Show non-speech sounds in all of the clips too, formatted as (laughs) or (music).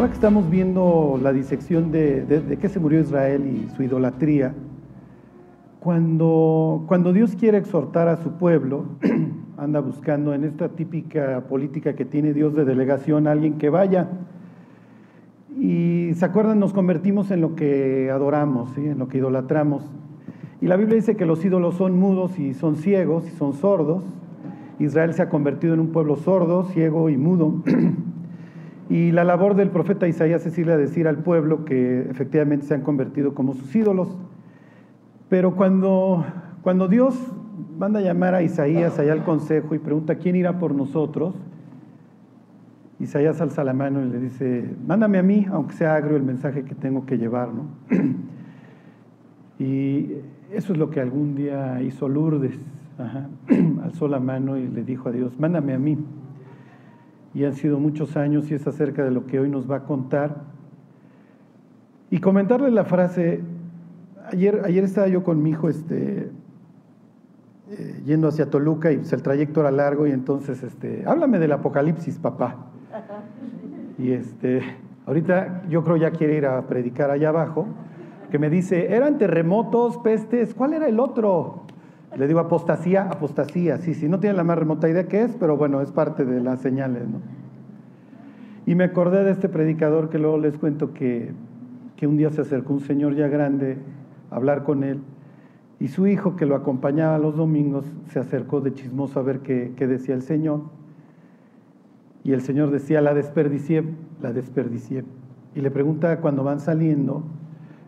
Ahora que estamos viendo la disección de, de, qué se murió Israel y su idolatría, cuando, cuando Dios quiere exhortar a su pueblo, (clears throat) anda buscando en esta típica política que tiene Dios de delegación a alguien que vaya. Y se acuerdan, nos convertimos en lo que adoramos, en lo que idolatramos. Y la Biblia dice que los ídolos son mudos y son ciegos y son sordos. Israel se ha convertido en un pueblo sordo, ciego y mudo. (clears throat) Y la labor del profeta Isaías es irle a decir al pueblo que efectivamente se han convertido como sus ídolos. Pero cuando, cuando Dios manda a llamar a Isaías allá al consejo y pregunta quién irá por nosotros, Isaías alza la mano y le dice, mándame a mí, aunque sea agrio el mensaje que tengo que llevar. ¿no? (clears throat) y eso es lo que algún día hizo Lourdes. (clears throat) Alzó la mano y le dijo a Dios, mándame a mí y han sido muchos años y es acerca de lo que hoy nos va a contar. Y comentarle la frase, ayer, ayer estaba yo con mi hijo este, eh, yendo hacia Toluca y pues, el trayecto era largo y entonces, este, háblame del apocalipsis, papá. Y este, ahorita yo creo ya quiere ir a predicar allá abajo, que me dice, eran terremotos, pestes, ¿cuál era el otro? Le digo apostasía, apostasía, sí, sí, no tiene la más remota idea qué es, pero bueno, es parte de las señales, ¿no? Y me acordé de este predicador que luego les cuento que, que un día se acercó un señor ya grande a hablar con él y su hijo que lo acompañaba los domingos se acercó de chismoso a ver qué, qué decía el señor y el señor decía, la desperdicié, la desperdicié. Y le pregunta cuando van saliendo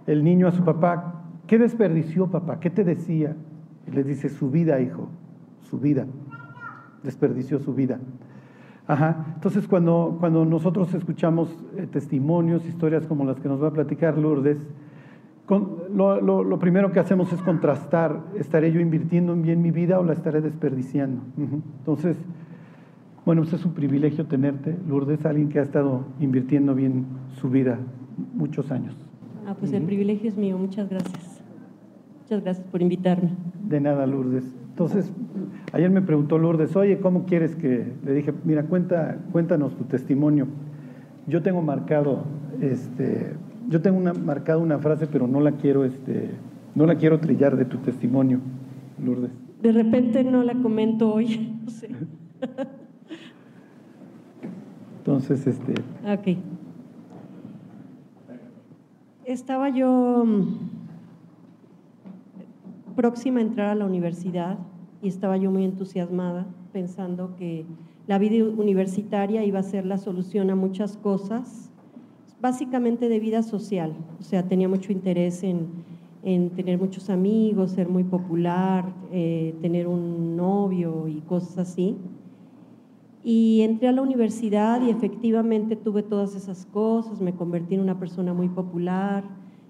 el niño a su papá, ¿qué desperdició papá? ¿Qué te decía? Y le dice, su vida, hijo, su vida. Desperdició su vida. Ajá. Entonces, cuando, cuando nosotros escuchamos eh, testimonios, historias como las que nos va a platicar Lourdes, lo, primero que hacemos es contrastar, ¿estaré yo invirtiendo bien mi vida o la estaré desperdiciando? Entonces, bueno, pues es un privilegio tenerte, Lourdes, alguien que ha estado invirtiendo bien su vida muchos años. Ah, pues el privilegio es mío, muchas gracias. Muchas gracias por invitarme. De nada, Lourdes. Entonces, ayer me preguntó Lourdes, oye, ¿cómo quieres que...? Le dije, mira, cuenta, cuéntanos tu testimonio. Yo tengo marcado, este, yo tengo una, marcado una frase, pero no la quiero, este, no la quiero trillar de tu testimonio, Lourdes. De repente no la comento hoy, (laughs) no sé. Entonces, este... Ok. Estaba yo próxima a entrar a la universidad y estaba yo muy entusiasmada pensando que la vida universitaria iba a ser la solución a muchas cosas, básicamente de vida social. O sea, tenía mucho interés en, tener muchos amigos, ser muy popular, eh, tener un novio y cosas así. Y entré a la universidad y efectivamente tuve todas esas cosas, me convertí en una persona muy popular,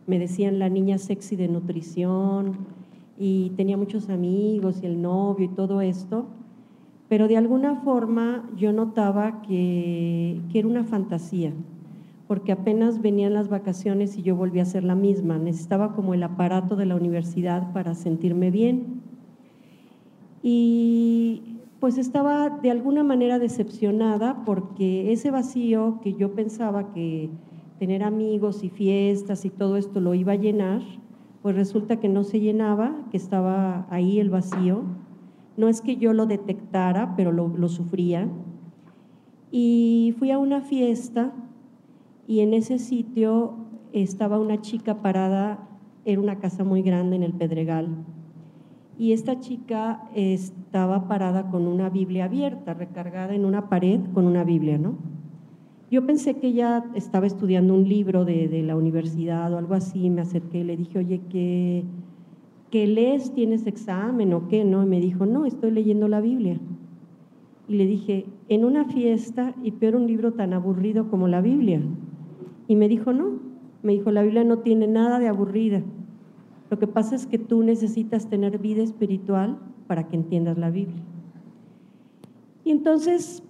me decían la niña sexy de nutrición, y tenía muchos amigos y el novio y todo esto, pero de alguna forma yo notaba que, que era una fantasía, porque apenas venían las vacaciones y yo volví a ser la misma, necesitaba como el aparato de la universidad para sentirme bien. Y pues estaba de alguna manera decepcionada porque ese vacío que yo pensaba que tener amigos y fiestas y todo esto lo iba a llenar, pues resulta que no se llenaba, que estaba ahí el vacío. No es que yo lo detectara, pero lo, sufría. Y fui a una fiesta y en ese sitio estaba una chica parada, era una casa muy grande en el Pedregal. Y esta chica estaba parada con una Biblia abierta, recargada en una pared con una Biblia, ¿no? Yo pensé que ella estaba estudiando un libro de, la universidad o algo así, me acerqué y le dije, oye, ¿qué, ¿qué lees? ¿Tienes examen o qué? No, y me dijo, no, estoy leyendo la Biblia. Y le dije, en una fiesta y peor un libro tan aburrido como la Biblia. Y me dijo, no, me dijo, la Biblia no tiene nada de aburrida. Lo que pasa es que tú necesitas tener vida espiritual para que entiendas la Biblia. Y entonces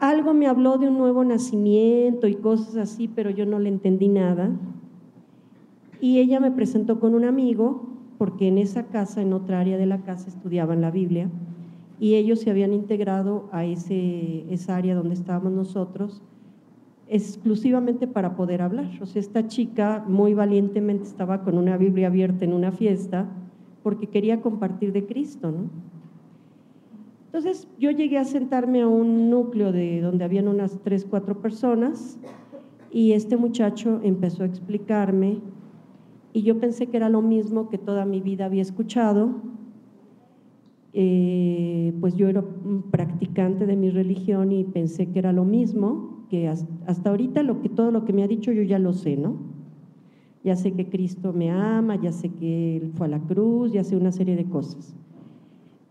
algo me habló de un nuevo nacimiento y cosas así, pero yo no le entendí nada. Y ella me presentó con un amigo, porque en esa casa, en otra área de la casa, estudiaban la Biblia, y ellos se habían integrado a ese, esa área donde estábamos nosotros, exclusivamente para poder hablar. O sea, esta chica muy valientemente estaba con una Biblia abierta en una fiesta porque quería compartir de Cristo, ¿no? Entonces yo llegué a sentarme a un núcleo de donde habían unas tres, cuatro personas y este muchacho empezó a explicarme y yo pensé que era lo mismo que toda mi vida había escuchado. Eh, pues yo era un practicante de mi religión y pensé que era lo mismo, que hasta ahorita lo que, todo lo que me ha dicho yo ya lo sé, ¿no? Ya sé que Cristo me ama, ya sé que Él fue a la cruz, ya sé una serie de cosas.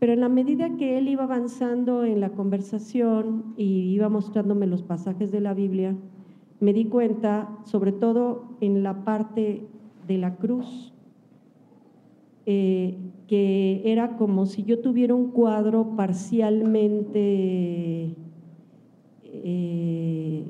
Pero en la medida que Él iba avanzando en la conversación y iba mostrándome los pasajes de la Biblia, me di cuenta, sobre todo en la parte de la cruz, eh, que era como si yo tuviera un cuadro parcialmente, eh,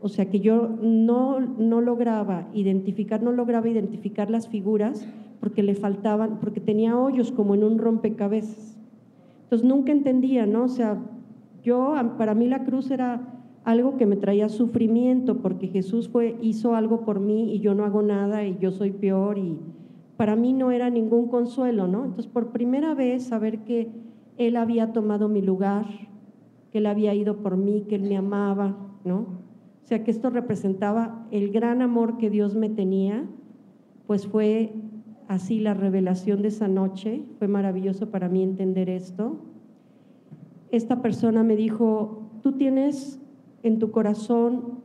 o sea, que yo no, no lograba identificar, no lograba identificar las figuras porque le faltaban, porque tenía hoyos como en un rompecabezas. Entonces nunca entendía, ¿no? O sea, yo, para mí la cruz era algo que me traía sufrimiento porque Jesús fue, hizo algo por mí y yo no hago nada y yo soy peor y para mí no era ningún consuelo, ¿no? Entonces, por primera vez, saber que Él había tomado mi lugar, que Él había ido por mí, que Él me amaba, ¿no? O sea, que esto representaba el gran amor que Dios me tenía, pues fue así la revelación de esa noche, fue maravilloso para mí entender esto. Esta persona me dijo, tú tienes en tu corazón,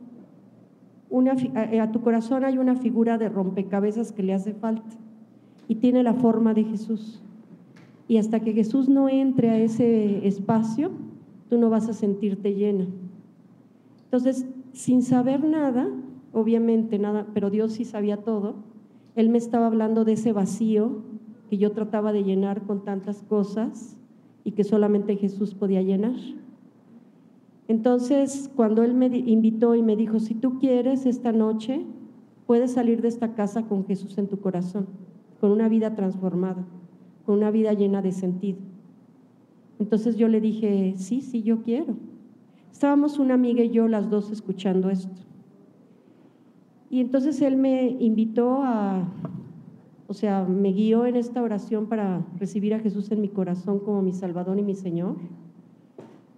una, a tu corazón hay una figura de rompecabezas que le hace falta y tiene la forma de Jesús. Y hasta que Jesús no entre a ese espacio, tú no vas a sentirte llena. Entonces, sin saber nada, obviamente nada, pero Dios sí sabía todo, Él me estaba hablando de ese vacío que yo trataba de llenar con tantas cosas y que solamente Jesús podía llenar. Entonces, cuando él me invitó y me dijo, si tú quieres esta noche, puedes salir de esta casa con Jesús en tu corazón, con una vida transformada, con una vida llena de sentido. Entonces yo le dije, sí, sí, yo quiero. Estábamos una amiga y yo las dos escuchando esto. Y entonces él me invitó a, o sea, me guió en esta oración para recibir a Jesús en mi corazón como mi Salvador y mi Señor.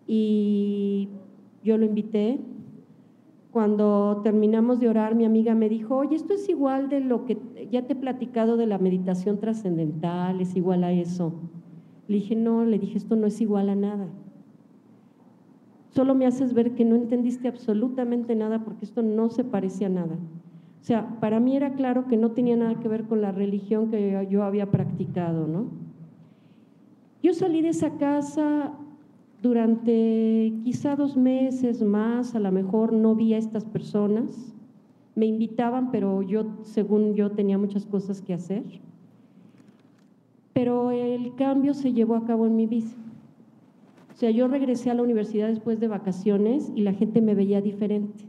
Y yo lo invité. Cuando terminamos de orar, mi amiga me dijo, oye, esto es igual de lo que ya te he platicado de la meditación trascendental, es igual a eso. Le dije, no, le dije, esto no es igual a nada. Solo me haces ver que no entendiste absolutamente nada porque esto no se parece a nada. O sea, para mí era claro que no tenía nada que ver con la religión que yo había practicado, ¿no? Yo salí de esa casa durante quizá dos meses más, a lo mejor no vi a estas personas. Me invitaban, pero yo, según yo, tenía muchas cosas que hacer. Pero el cambio se llevó a cabo en mi vida. O sea, yo regresé a la universidad después de vacaciones y la gente me veía diferente.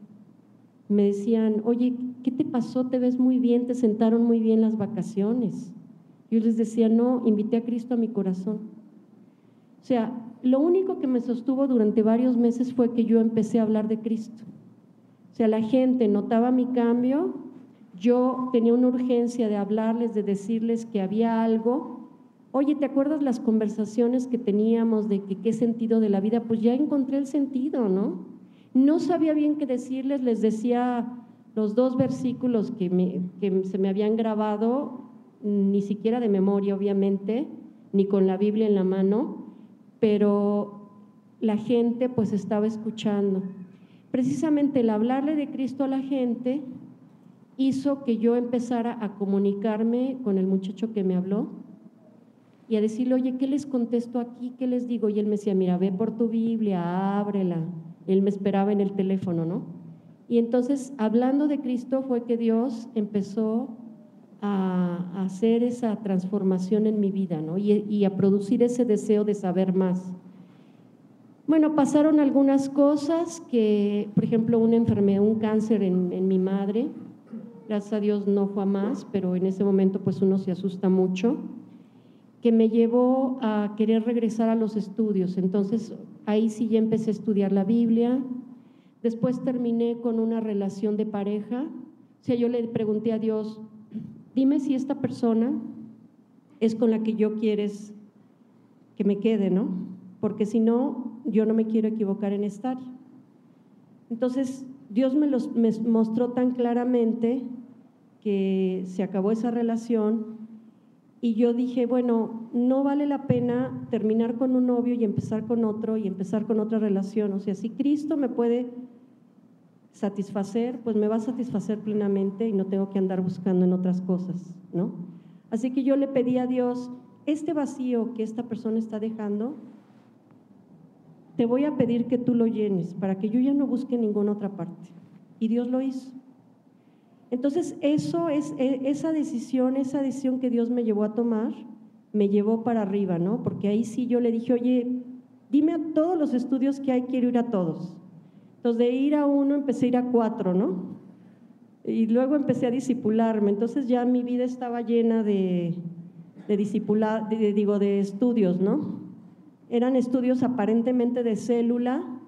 Me decían, oye, ¿qué te pasó? Te ves muy bien, te sentaron muy bien las vacaciones. Yo les decía, no, invité a Cristo a mi corazón. O sea, lo único que me sostuvo durante varios meses fue que yo empecé a hablar de Cristo. O sea, la gente notaba mi cambio, yo tenía una urgencia de hablarles, de decirles que había algo. Oye, ¿te acuerdas las conversaciones que teníamos de qué sentido de la vida? Pues ya encontré el sentido, ¿no? No sabía bien qué decirles, les decía los dos versículos que, que se me habían grabado, ni siquiera de memoria, obviamente, ni con la Biblia en la mano, pero la gente pues estaba escuchando. Precisamente el hablarle de Cristo a la gente hizo que yo empezara a comunicarme con el muchacho que me habló y a decirle, oye, ¿qué les contesto aquí? ¿Qué les digo? Y él me decía, mira, ve por tu Biblia, ábrela. Él me esperaba en el teléfono, ¿no? Y entonces, hablando de Cristo, fue que Dios empezó a, hacer esa transformación en mi vida ¿no? y, a producir ese deseo de saber más. Bueno, pasaron algunas cosas que, por ejemplo, una enfermedad, un cáncer en, mi madre, gracias a Dios no fue más, pero en ese momento pues uno se asusta mucho, que me llevó a querer regresar a los estudios. Entonces ahí sí ya empecé a estudiar la Biblia, Después terminé con una relación de pareja. O sea, yo le pregunté a Dios, dime si esta persona es con la que yo quieres que me quede, ¿no? Porque si no, yo no me quiero equivocar en esta área. Entonces, Dios me, los, me mostró tan claramente que se acabó esa relación y yo dije, bueno, no vale la pena terminar con un novio y empezar con otro y empezar con otra relación. O sea, si Cristo me puede satisfacer, pues me va a satisfacer plenamente y no tengo que andar buscando en otras cosas, ¿no? Así que yo le pedí a Dios, este vacío que esta persona está dejando, te voy a pedir que tú lo llenes para que yo ya no busque ninguna otra parte. Y Dios lo hizo. Entonces, eso es e, esa decisión, esa decisión que Dios me llevó a tomar, me llevó para arriba, ¿no? Porque ahí sí yo le dije, oye, dime a todos los estudios que hay, quiero ir a todos. Entonces, de ir a uno empecé a ir a cuatro, ¿no? Y luego empecé a disipularme. Entonces ya mi vida estaba llena de, de digo, de estudios, ¿no? Eran estudios aparentemente de célula,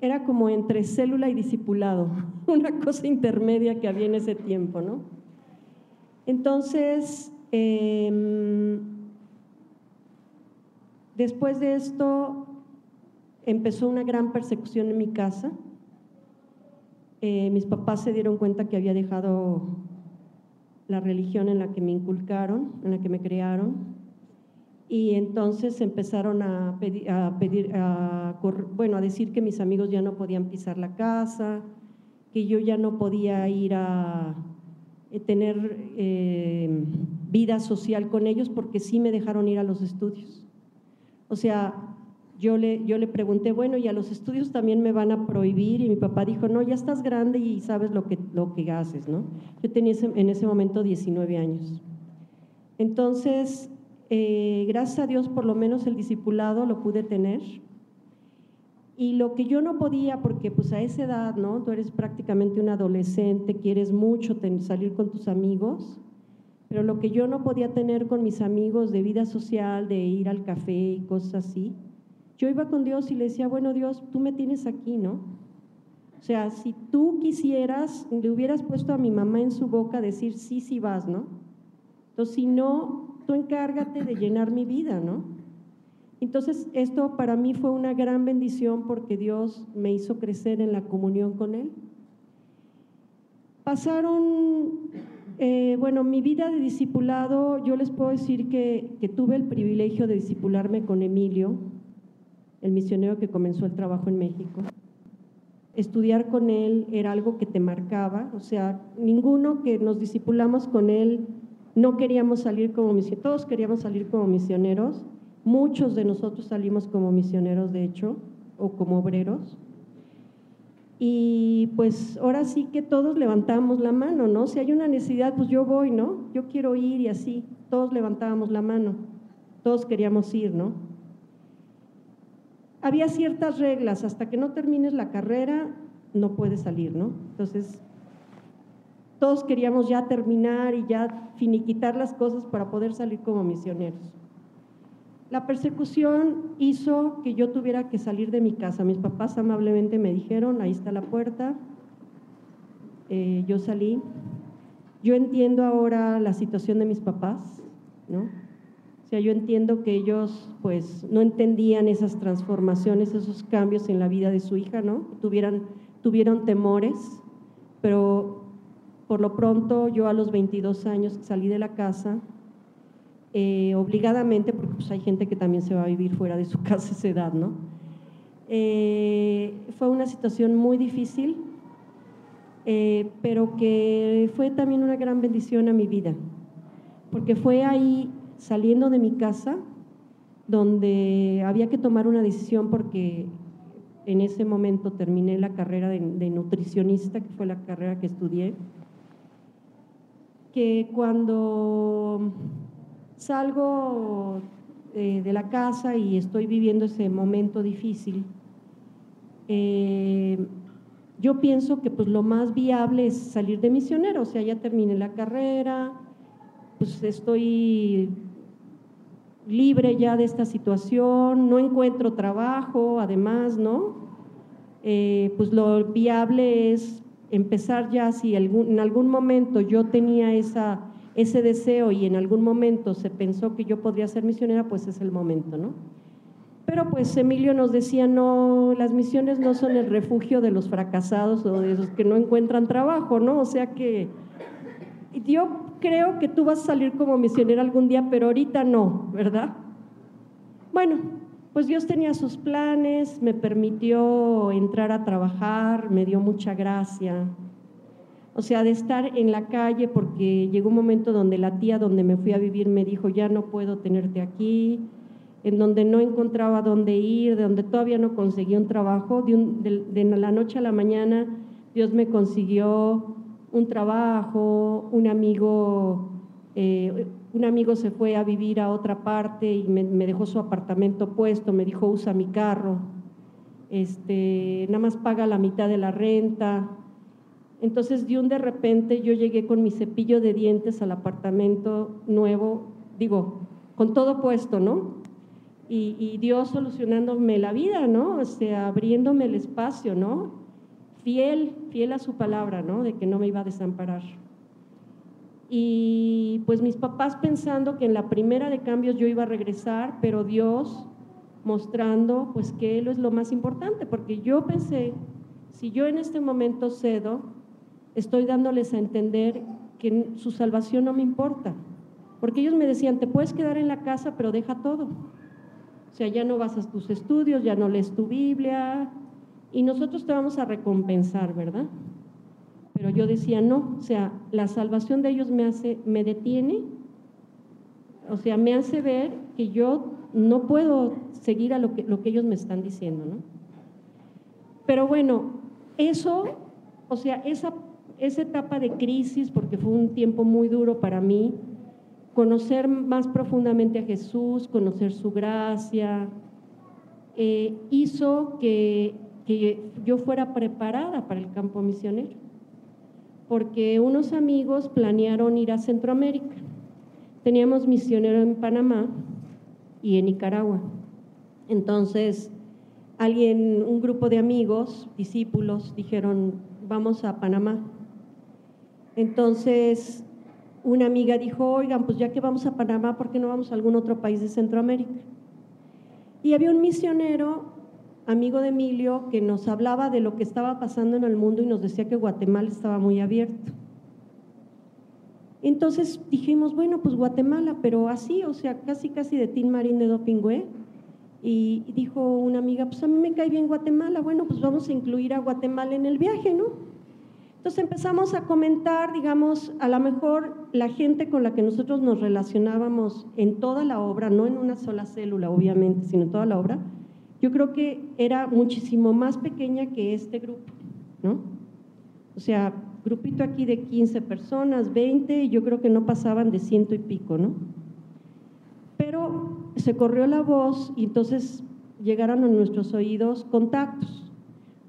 era como entre célula y discipulado, (laughs) una cosa intermedia que había en ese tiempo, ¿no? Entonces, em, después de esto, empezó una gran persecución en mi casa. Eh, mis papás se dieron cuenta que había dejado la religión en la que me inculcaron, en la que me crearon, y entonces empezaron a pedir, bueno, a decir que mis amigos ya no podían pisar la casa, que yo ya no podía ir a eh, tener eh, vida social con ellos porque sí me dejaron ir a los estudios. O sea, yo le, yo le pregunté, bueno, ¿y a los estudios también me van a prohibir? Y mi papá dijo, no, ya estás grande y sabes lo que, lo que haces, ¿no? Yo tenía en ese momento 19 años. Entonces, eh, gracias a Dios por lo menos el discipulado lo pude tener. Y lo que yo no podía, porque pues a esa edad, ¿no? Tú eres prácticamente un adolescente, quieres mucho salir con tus amigos, pero lo que yo no podía tener con mis amigos de vida social, de ir al café y cosas así, yo iba con Dios y le decía, bueno Dios, tú me tienes aquí, ¿no? O sea, si tú quisieras, le hubieras puesto a mi mamá en su boca decir, sí, sí vas, ¿no? Entonces, si no, tú encárgate de llenar mi vida, ¿no? Entonces, esto para mí fue una gran bendición porque Dios me hizo crecer en la comunión con Él. Pasaron, eh, bueno, mi vida de discipulado, yo les puedo decir que, que tuve el privilegio de discipularme con Emilio, el misionero que comenzó el trabajo en México. Estudiar con él era algo que te marcaba, o sea, ninguno que nos discipulamos con él no queríamos salir como misioneros, todos queríamos salir como misioneros, muchos de nosotros salimos como misioneros, de hecho, o como obreros. Y pues ahora sí que todos levantamos la mano, ¿no? Si hay una necesidad, pues yo voy, ¿no? Yo quiero ir y así, todos levantábamos la mano, todos queríamos ir, ¿no? Había ciertas reglas, hasta que no termines la carrera no puedes salir, ¿no? Entonces, todos queríamos ya terminar y ya finiquitar las cosas para poder salir como misioneros. La persecución hizo que yo tuviera que salir de mi casa. Mis papás amablemente me dijeron, ahí está la puerta. Eh, yo salí. Yo entiendo ahora la situación de mis papás, ¿no? O sea, yo entiendo que ellos pues no entendían esas transformaciones, esos cambios en la vida de su hija, ¿no? Tuvieran, tuvieron temores, pero por lo pronto, yo a los 22 años salí de la casa, eh, obligadamente, porque pues, hay gente que también se va a vivir fuera de su (laughs) casa a esa edad, ¿no? Eh, fue una situación muy difícil, eh, pero que fue también una gran bendición a mi vida, porque fue ahí, saliendo de mi casa, donde había que tomar una decisión porque en ese momento terminé la carrera de nutricionista, que fue la carrera que estudié, que cuando salgo eh, de la casa y estoy viviendo ese momento difícil, eh, yo pienso que pues lo más viable es salir de misionero, o sea, ya terminé la carrera, pues estoy libre ya de esta situación, no encuentro trabajo, además, ¿no? eh, pues lo viable es empezar ya, si en algún momento yo tenía esa, ese deseo y en algún momento se pensó que yo podría ser misionera, pues es el momento, ¿no? Pero pues Emilio nos decía, no, las misiones no son el refugio de los fracasados o de los que no encuentran trabajo, ¿no? O sea que yo creo que tú vas a salir como misionera algún día, pero ahorita no, ¿verdad? Bueno, pues Dios tenía sus planes, me permitió entrar a trabajar, me dio mucha gracia. O sea, de estar en la calle, porque llegó un momento donde la tía donde me fui a vivir me dijo, ya no puedo tenerte aquí, en donde no encontraba dónde ir, de donde todavía no conseguí un trabajo, de, la noche a la mañana Dios me consiguió un trabajo, un amigo, eh, un amigo se fue a vivir a otra parte y me, dejó su apartamento puesto, me dijo usa mi carro, este, nada más paga la mitad de la renta. Entonces de un de repente yo llegué con mi cepillo de dientes al apartamento nuevo, digo, con todo puesto, ¿no? y, Dios solucionándome la vida, ¿no? O sea, abriéndome el espacio, ¿no? Fiel, fiel a su palabra, ¿no? De que no me iba a desamparar. Y pues mis papás pensando que en la primera de cambios yo iba a regresar, pero Dios mostrando pues que Él es lo más importante, porque yo pensé, si yo en este momento cedo, estoy dándoles a entender que su salvación no me importa, porque ellos me decían, te puedes quedar en la casa, pero deja todo. O sea, ya no vas a tus estudios, ya no lees tu Biblia y nosotros te vamos a recompensar, ¿verdad? Pero yo decía, no, o sea, la salvación de ellos me hace, me detiene, o sea, me hace ver que yo no puedo seguir a lo que, lo que ellos me están diciendo, ¿no? Pero bueno, eso, o sea, esa, esa etapa de crisis, porque fue un tiempo muy duro para mí, conocer más profundamente a Jesús, conocer su gracia, eh, hizo que, yo fuera preparada para el campo misionero, porque unos amigos planearon ir a Centroamérica. Teníamos misionero en Panamá y en Nicaragua. Entonces, alguien, un grupo de amigos, discípulos, dijeron, vamos a Panamá. Entonces, una amiga dijo, oigan, pues ya que vamos a Panamá, ¿por qué no vamos a algún otro país de Centroamérica? Y había un misionero, amigo de Emilio, que nos hablaba de lo que estaba pasando en el mundo y nos decía que Guatemala estaba muy abierto. Entonces dijimos, bueno, pues Guatemala, pero así, o sea, casi casi de Tin Marín de Dopingüe. Y dijo una amiga, pues a mí me cae bien Guatemala, bueno, pues vamos a incluir a Guatemala en el viaje, ¿no? Entonces empezamos a comentar, digamos, a lo mejor la gente con la que nosotros nos relacionábamos en toda la obra, no en una sola célula, obviamente, sino en toda la obra, yo creo que era muchísimo más pequeña que este grupo, ¿no? O sea, grupito aquí de 15 personas, 20, y yo creo que no pasaban de ciento y pico, ¿no? Pero se corrió la voz y entonces llegaron a nuestros oídos contactos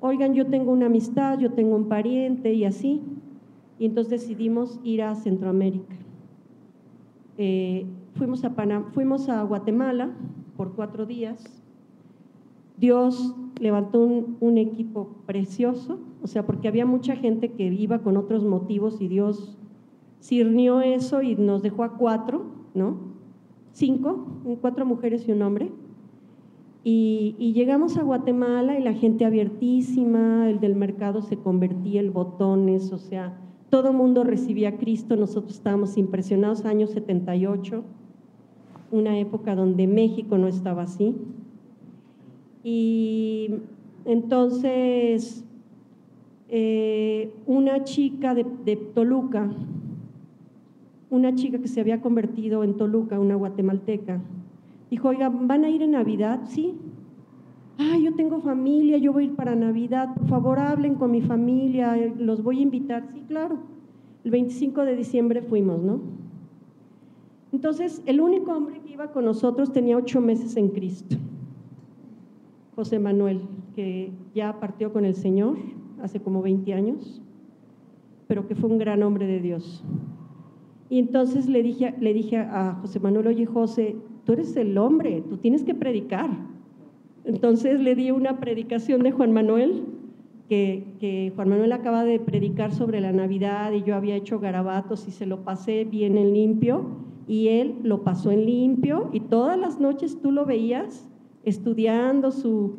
oigan, yo tengo una amistad, yo tengo un pariente y así. Y entonces decidimos ir a Centroamérica. Eh, fuimos, a fuimos a Guatemala por cuatro días. Dios levantó un, equipo precioso, o sea, porque había mucha gente que iba con otros motivos y Dios sirnió eso y nos dejó a cuatro, ¿no? Cinco, cuatro mujeres y un hombre. Y, llegamos a Guatemala y la gente abiertísima, el del mercado se convertía en botones, o sea, todo el mundo recibía a Cristo, nosotros estábamos impresionados, año 78, una época donde México no estaba así. Y entonces, eh, una chica de, de Toluca, una chica que se había convertido en Toluca, una guatemalteca, Dijo, oiga, ¿van a ir en Navidad? Sí. Ah, yo tengo familia, yo voy a ir para Navidad, por favor hablen con mi familia, los voy a invitar. Sí, claro. El 25 de diciembre fuimos, ¿no? Entonces, el único hombre que iba con nosotros tenía ocho meses en Cristo, José Manuel, que ya partió con el Señor hace como 20 años, pero que fue un gran hombre de Dios. Y entonces le dije, le dije a José Manuel, oye José, tú eres el hombre, tú tienes que predicar. Entonces le di una predicación de Juan Manuel que, Juan Manuel acaba de predicar sobre la Navidad y yo había hecho garabatos y se lo pasé bien en limpio y él lo pasó en limpio y todas las noches tú lo veías estudiando su,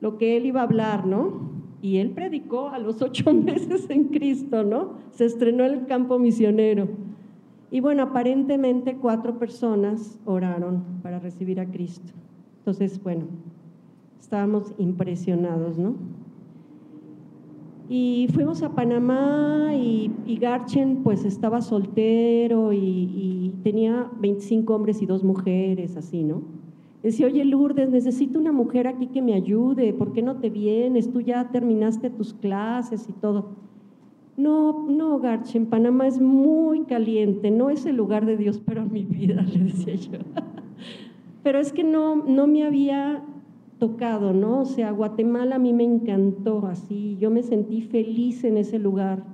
lo que él iba a hablar, ¿no? Y él predicó a los (laughs) ocho meses en Cristo, ¿no? Se estrenó en el campo misionero. Y bueno, aparentemente cuatro personas oraron para recibir a Cristo. Entonces, bueno, estábamos impresionados, ¿no? Y fuimos a Panamá y, Garchen pues estaba soltero y, tenía 25 hombres y dos mujeres, así, ¿no? Decía, oye Lourdes, necesito una mujer aquí que me ayude, ¿por qué no te vienes? Tú ya terminaste tus clases y todo. No, no, Garchen, Panamá es muy caliente, no es el lugar de Dios para mi vida, (laughs) le decía yo. Pero es que no, no me había tocado, ¿no? O sea, Guatemala a mí me encantó así, yo me sentí feliz en ese lugar.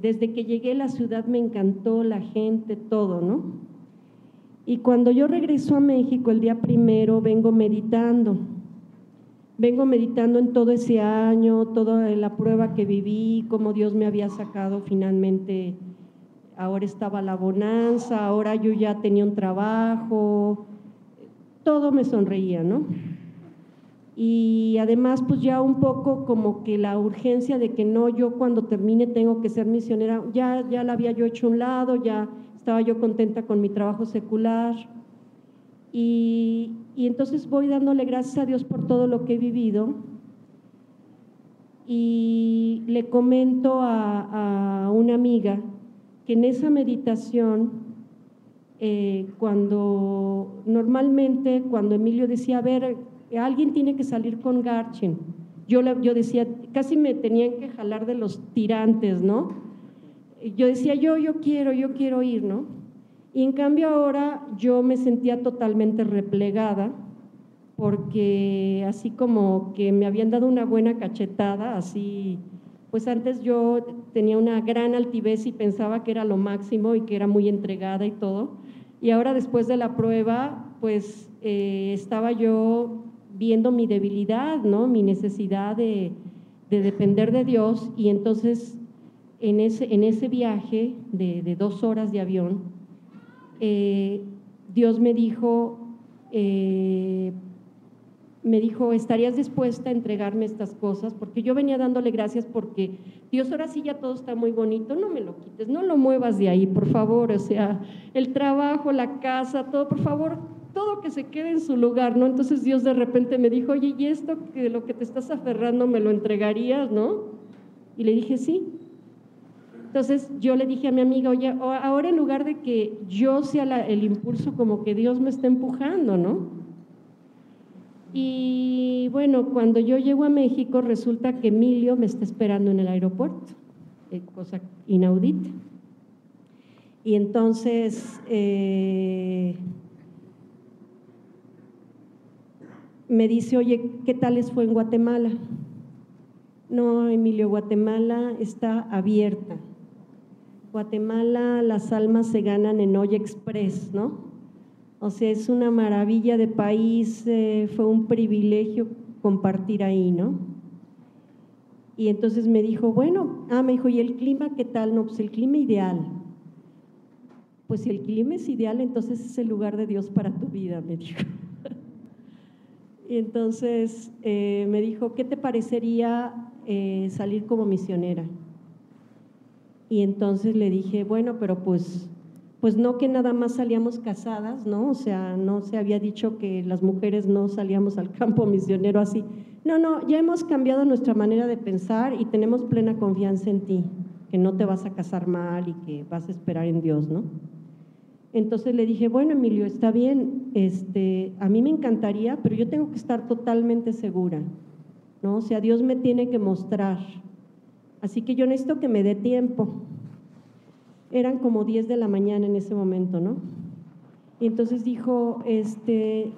Desde que llegué a la ciudad me encantó la gente, todo, ¿no? Y cuando yo regreso a México el día primero, vengo meditando. Vengo meditando en todo ese año, toda la prueba que viví, cómo Dios me había sacado finalmente. Ahora estaba la bonanza, ahora yo ya tenía un trabajo, todo me sonreía, ¿no? y además pues ya un poco como que la urgencia de que no, yo cuando termine tengo que ser misionera, ya, ya la había yo hecho un lado, ya estaba yo contenta con mi trabajo secular y, entonces voy dándole gracias a Dios por todo lo que he vivido y le comento a, a una amiga que en esa meditación eh, cuando normalmente cuando Emilio decía, a ver, alguien tiene que salir con Garchen. Yo, yo decía, casi me tenían que jalar de los tirantes, ¿no? Yo decía, yo, yo quiero, yo quiero ir, ¿no? Y en cambio ahora yo me sentía totalmente replegada porque así como que me habían dado una buena cachetada, así, pues antes yo tenía una gran altivez y pensaba que era lo máximo y que era muy entregada y todo. Y ahora después de la prueba, pues eh, estaba yo viendo mi debilidad, ¿no? mi necesidad de, depender de Dios y entonces en ese, en ese viaje de, dos horas de avión, eh, Dios me dijo, eh, me dijo, ¿estarías dispuesta a entregarme estas cosas? Porque yo venía dándole gracias porque Dios, ahora sí ya todo está muy bonito, no me lo quites, no lo muevas de ahí, por favor, o sea, el trabajo, la casa, todo, por favor, todo que se quede en su lugar, ¿no? Entonces Dios de repente me dijo, oye, ¿y esto que lo que te estás aferrando me lo entregarías, no? Y le dije, sí. Entonces yo le dije a mi amiga, oye, ahora en lugar de que yo sea el impulso, como que Dios me está empujando, ¿no? Y bueno, cuando yo llego a México, resulta que Emilio me está esperando en el aeropuerto, eh, cosa inaudita. Y entonces... Eh, me dice, oye, ¿qué tal les fue en Guatemala? No, Emilio, Guatemala está abierta. Guatemala, las almas se ganan en Hoy Express, ¿no? O sea, es una maravilla de país, eh, fue un privilegio compartir ahí, ¿no? Y entonces me dijo, bueno, ah, me dijo, ¿y el clima qué tal? No, pues el clima ideal. Pues si el clima es ideal, entonces es el lugar de Dios para tu vida, me dijo. (laughs) Y entonces eh, me dijo, ¿qué te parecería eh, salir como misionera? Y entonces le dije, bueno, pero pues, pues no que nada más salíamos casadas, ¿no? O sea, no se había dicho que las mujeres no salíamos al campo misionero así. No, no, ya hemos cambiado nuestra manera de pensar y tenemos plena confianza en ti, que no te vas a casar mal y que vas a esperar en Dios, ¿no? Entonces le dije, bueno, Emilio, está bien, este, a mí me encantaría, pero yo tengo que estar totalmente segura, ¿no? O sea, Dios me tiene que mostrar. Así que yo necesito que me dé tiempo. Eran como 10 de la mañana en ese momento, ¿no? Y entonces dijo, este,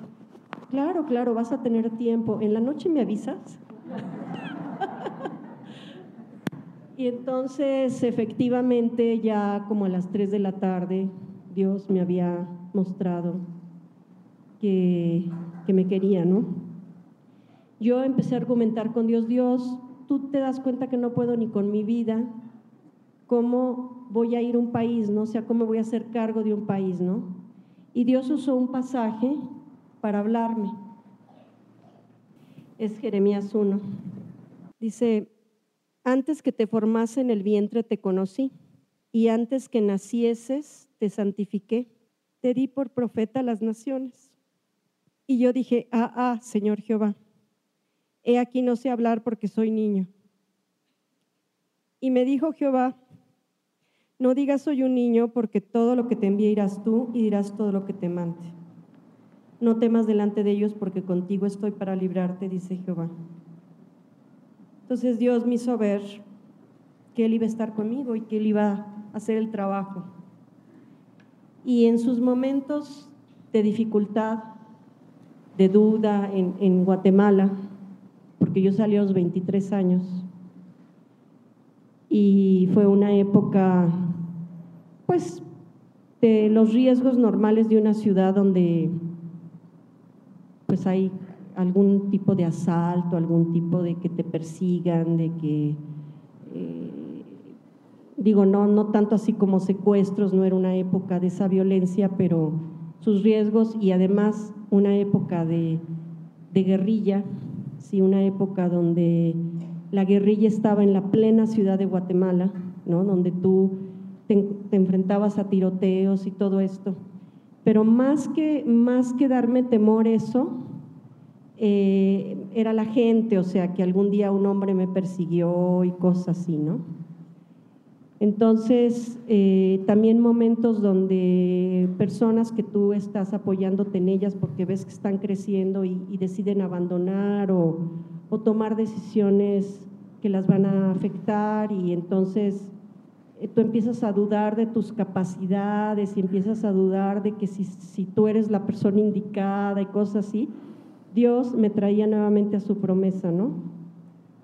claro, claro, vas a tener tiempo. ¿En la noche me avisas? (laughs) y entonces, efectivamente, ya como a las 3 de la tarde, Dios me había mostrado que, me quería, ¿no? Yo empecé a argumentar con Dios, Dios, tú te das cuenta que no puedo ni con mi vida, ¿cómo voy a ir a un país, no? O sea, ¿cómo voy a hacer cargo de un país, no? Y Dios usó un pasaje para hablarme. Es Jeremías 1. Dice, antes que te formase en el vientre te conocí, y antes que nacieses te santifiqué, te di por profeta a las naciones. Y yo dije, ah, ah, Señor Jehová, he aquí no sé hablar porque soy niño. Y me dijo Jehová, no digas soy un niño porque todo lo que te envíe irás tú y dirás todo lo que te mande. No temas delante de ellos porque contigo estoy para librarte, dice Jehová. Entonces Dios me hizo ver que Él iba a estar conmigo y que Él iba a hacer el trabajo. Y en sus momentos de dificultad, de duda en, en Guatemala, porque yo salí a los 23 años, y fue una época, pues, de los riesgos normales de una ciudad donde, pues, hay algún tipo de asalto, algún tipo de que te persigan, de que, eh, digo, no, no tanto así como secuestros, no era una época de esa violencia, pero sus riesgos y además una época de, de guerrilla, sí, una época donde la guerrilla estaba en la plena ciudad de Guatemala, ¿no? donde tú te, enfrentabas a tiroteos y todo esto. Pero más que, más que darme temor eso, eh, era la gente, o sea, que algún día un hombre me persiguió y cosas así, ¿no? Entonces, eh, también momentos donde personas que tú estás apoyándote en ellas porque ves que están creciendo y, y deciden abandonar o, o tomar decisiones que las van a afectar y entonces eh, tú empiezas a dudar de tus capacidades y empiezas a dudar de que si, si tú eres la persona indicada y cosas así, Dios me traía nuevamente a su promesa, ¿no?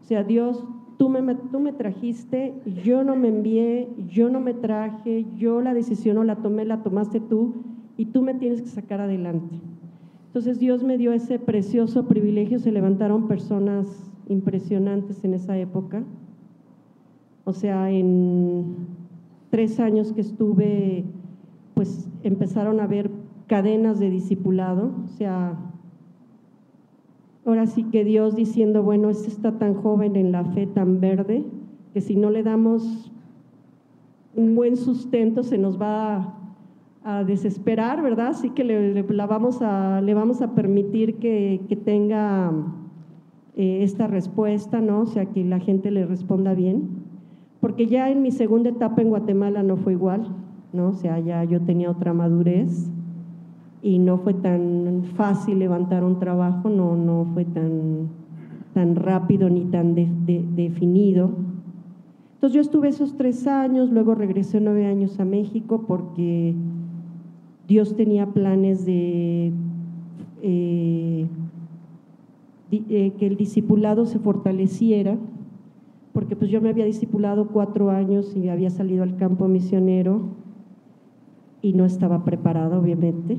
O sea, Dios, tú me, tú me trajiste, yo no me envié, yo no me traje, yo la decisión no la tomé, la tomaste tú y tú me tienes que sacar adelante. Entonces Dios me dio ese precioso privilegio, se levantaron personas impresionantes en esa época. O sea, en tres años que estuve, pues empezaron a haber cadenas de discipulado. O sea, ahora sí que Dios diciendo, bueno, este está tan joven en la fe, tan verde, que si no le damos un buen sustento se nos va a desesperar, ¿verdad? Así que le, vamos a, le vamos a permitir que, que tenga eh, esta respuesta, ¿no? O sea, que la gente le responda bien. Porque ya en mi segunda etapa en Guatemala no fue igual, ¿no? O sea, ya yo tenía otra madurez y no fue tan fácil levantar un trabajo, no, no fue tan, tan rápido ni tan definido. Entonces yo estuve esos tres años, luego regresé nueve años a México porque Dios tenía planes de eh, eh, que el discipulado se fortaleciera, porque pues yo me había discipulado cuatro años y había salido al campo misionero y no estaba preparada, obviamente.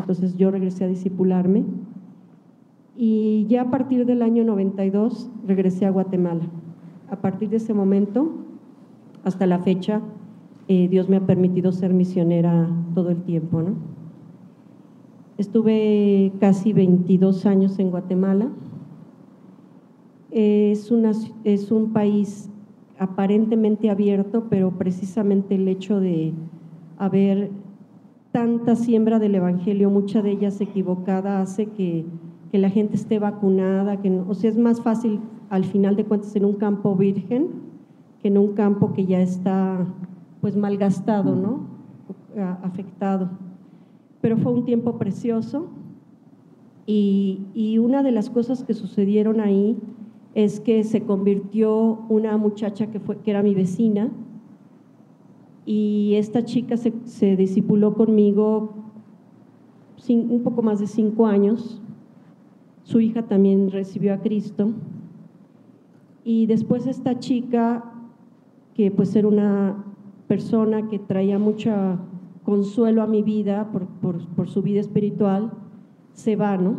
Entonces yo regresé a discipularme y ya a partir del año 92 regresé a Guatemala. A partir de ese momento, hasta la fecha, eh, Dios me ha permitido ser misionera todo el tiempo. Estuve casi 22 años en Guatemala. Es, una, es un país aparentemente abierto, pero precisamente el hecho de haber tanta siembra del Evangelio, mucha de ellas equivocada, hace que, que la gente esté vacunada, que o sea, es más fácil al final de cuentas en un campo virgen que en un campo que ya está pues malgastado, ¿no? afectado. Pero fue un tiempo precioso y, y, una de las cosas que sucedieron ahí es que se convirtió una muchacha que, fue, que era mi vecina y esta chica se, se discipuló conmigo un poco más de cinco años. Su hija también recibió a Cristo. Y después esta chica, que pues era una persona que traía mucho consuelo a mi vida por, su vida espiritual, se va, ¿no?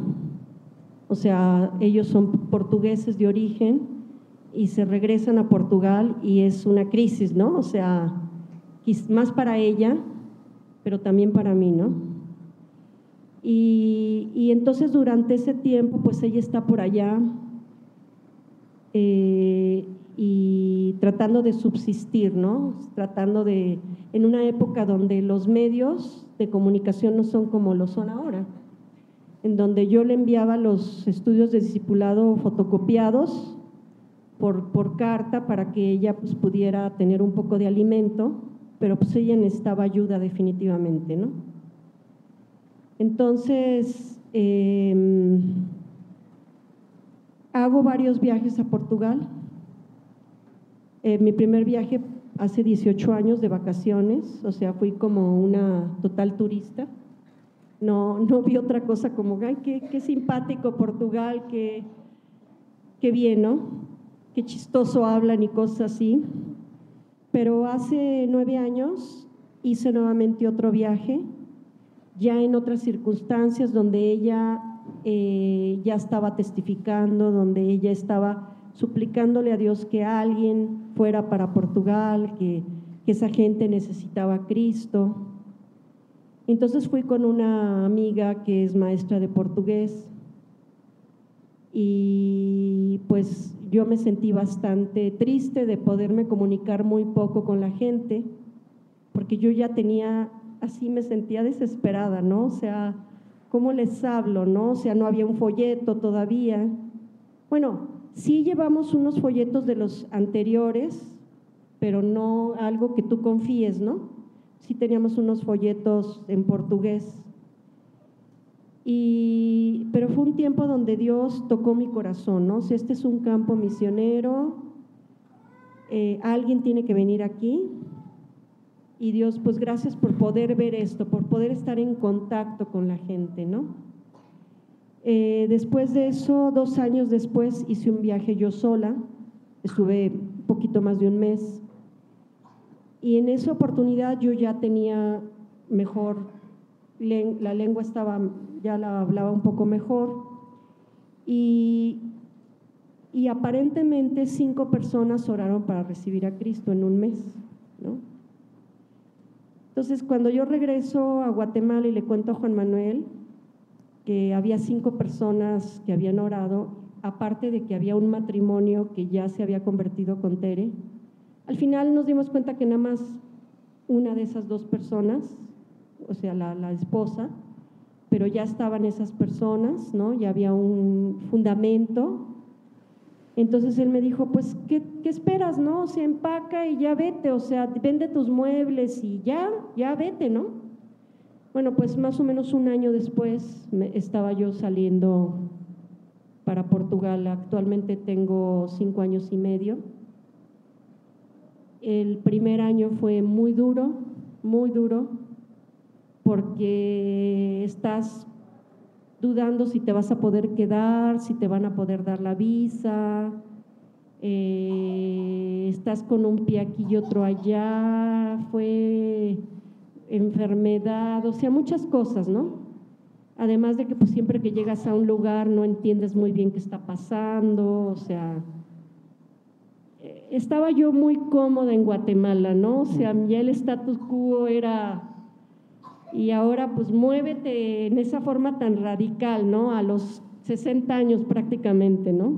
O sea, ellos son portugueses de origen y se regresan a Portugal y es una crisis, ¿no? O sea, más para ella, pero también para mí, ¿no? Y, entonces durante ese tiempo, pues ella está por allá eh, y tratando de subsistir, ¿no? Tratando de, en una época donde los medios de comunicación no son como lo son ahora, en donde yo le enviaba los estudios de discipulado fotocopiados por, por carta para que ella pues, pudiera tener un poco de alimento, pero pues ella necesitaba ayuda definitivamente, ¿no? Entonces, em, hago varios viajes a Portugal. Eh, mi primer viaje hace 18 años de vacaciones, o sea, fui como una total turista. No, no vi otra cosa como, ay, qué, qué simpático Portugal, qué, qué bien, ¿no? Qué chistoso hablan y cosas así. Pero hace nueve años hice nuevamente otro viaje, ya en otras circunstancias donde ella eh, ya estaba testificando, donde ella estaba suplicándole a Dios que alguien fuera para Portugal, que, que esa gente necesitaba a Cristo. Entonces fui con una amiga que es maestra de portugués y pues yo me sentí bastante triste de poderme comunicar muy poco con la gente, porque yo ya tenía, así me sentía desesperada, ¿no? O sea, ¿cómo les hablo, no? O sea, no había un folleto todavía. Bueno, sí llevamos unos folletos de los anteriores, pero no algo que tú confíes, ¿no? Sí teníamos unos folletos en portugués y, pero fue un tiempo donde Dios tocó mi corazón, ¿no? Si este es un campo misionero, eh, alguien tiene que venir aquí. Y Dios, pues gracias por poder ver esto, por poder estar en contacto con la gente, ¿no? Eh, después de eso, dos años después, hice un viaje yo sola, estuve un poquito más de un mes. Y en esa oportunidad yo ya tenía mejor, la lengua estaba ya la hablaba un poco mejor. Y, y aparentemente cinco personas oraron para recibir a Cristo en un mes. ¿no? Entonces, cuando yo regreso a Guatemala y le cuento a Juan Manuel que había cinco personas que habían orado, aparte de que había un matrimonio que ya se había convertido con Tere, al final nos dimos cuenta que nada más una de esas dos personas, o sea, la, la esposa, pero ya estaban esas personas, ¿no? Ya había un fundamento. Entonces él me dijo, pues, ¿qué, esperas, no? Se empaca y ya vete, o sea, vende tus muebles y ya, ya vete, ¿no? Bueno, pues más o menos un año después estaba yo saliendo para Portugal. Actualmente tengo cinco años y medio. El primer año fue muy duro, muy duro porque estás dudando si te vas a poder quedar, si te van a poder dar la visa, eh, estás con un pie aquí y otro allá, fue enfermedad, o sea, muchas cosas, ¿no? Además de que pues siempre que llegas a un lugar no entiendes muy bien qué está pasando, o sea, eh, estaba yo muy cómoda en Guatemala, ¿no? O sea, ya el status quo era y ahora pues muévete en esa forma tan radical, ¿no? A los 60 años prácticamente, ¿no?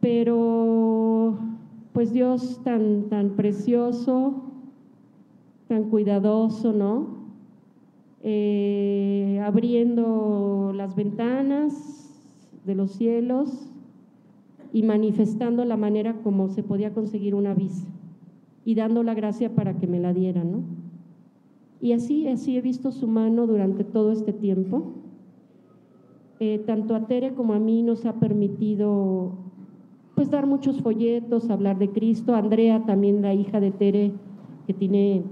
Pero pues Dios tan, tan precioso, tan cuidadoso, ¿no? Eh, abriendo las ventanas de los cielos y manifestando la manera como se podía conseguir una visa y dando la gracia para que me la dieran, ¿no? Y así, así he visto su mano durante todo este tiempo. Eh, tanto a Tere como a mí nos ha permitido pues dar muchos folletos, hablar de Cristo. Andrea, también la hija de Tere, que tiene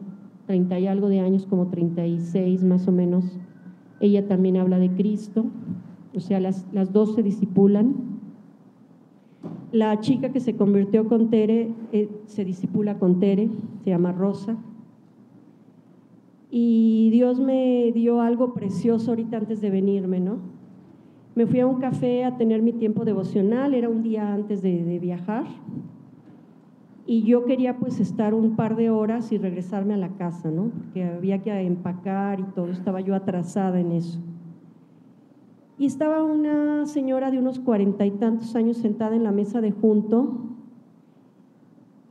30 y algo de años, como 36 más o menos, ella también habla de Cristo. O sea, las, las dos se disipulan. La chica que se convirtió con Tere eh, se disipula con Tere, se llama Rosa y Dios me dio algo precioso ahorita antes de venirme, ¿no? Me fui a un café a tener mi tiempo devocional, era un día antes de, viajar y yo quería pues estar un par de horas y regresarme a la casa, ¿no? Porque había que empacar y todo, estaba yo atrasada en eso. Y estaba una señora de unos cuarenta y tantos años sentada en la mesa de junto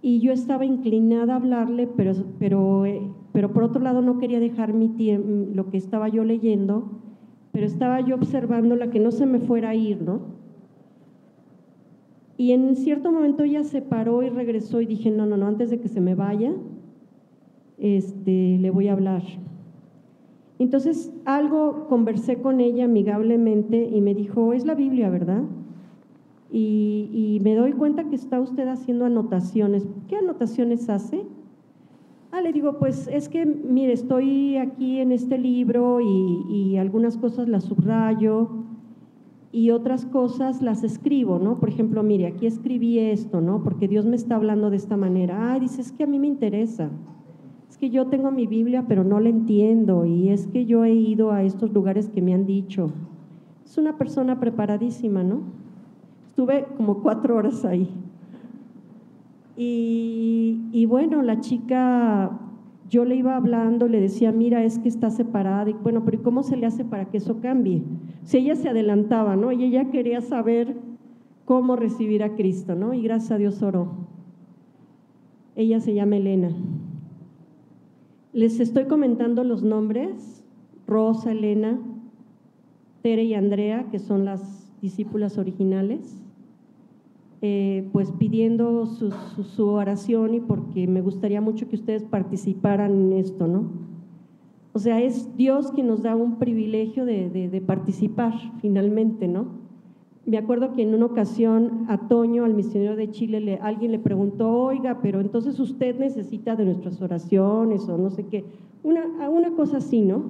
y yo estaba inclinada a hablarle, pero, pero, eh, pero por otro lado no quería dejar mi tiempo, lo que estaba yo leyendo, pero estaba yo observando la que no se me fuera a ir, ¿no? Y en cierto momento ella se paró y regresó y dije, no, no, no, antes de que se me vaya, este, le voy a hablar. Entonces algo conversé con ella amigablemente y me dijo, es la Biblia, ¿verdad? Y, y, me doy cuenta que está usted haciendo anotaciones. ¿Qué anotaciones hace? Ah, le digo, pues es que, mire, estoy aquí en este libro y, y algunas cosas las subrayo y otras cosas las escribo, ¿no? Por ejemplo, mire, aquí escribí esto, ¿no? Porque Dios me está hablando de esta manera. Ah, dice, es que a mí me interesa. Es que yo tengo mi Biblia, pero no la entiendo. Y es que yo he ido a estos lugares que me han dicho. Es una persona preparadísima, ¿no? Estuve como cuatro horas ahí. Y, bueno, la chica yo le iba hablando, le decía, mira, es que está separada. Y bueno, pero ¿cómo se le hace para que eso cambie? Si ella se adelantaba, ¿no? Y ella quería saber cómo recibir a Cristo, ¿no? Y gracias a Dios oró. Ella se llama Elena. Les estoy comentando los nombres, Rosa, Elena, Tere y Andrea, que son las discípulas originales. Eh, pues pidiendo su, oración y porque me gustaría mucho que ustedes participaran en esto, ¿no? O sea, es Dios quien nos da un privilegio de, participar finalmente, ¿no? Me acuerdo que en una ocasión a Toño, al misionero de Chile, le, alguien le preguntó, oiga, pero entonces usted necesita de nuestras oraciones o no sé qué, una, una cosa así, ¿no?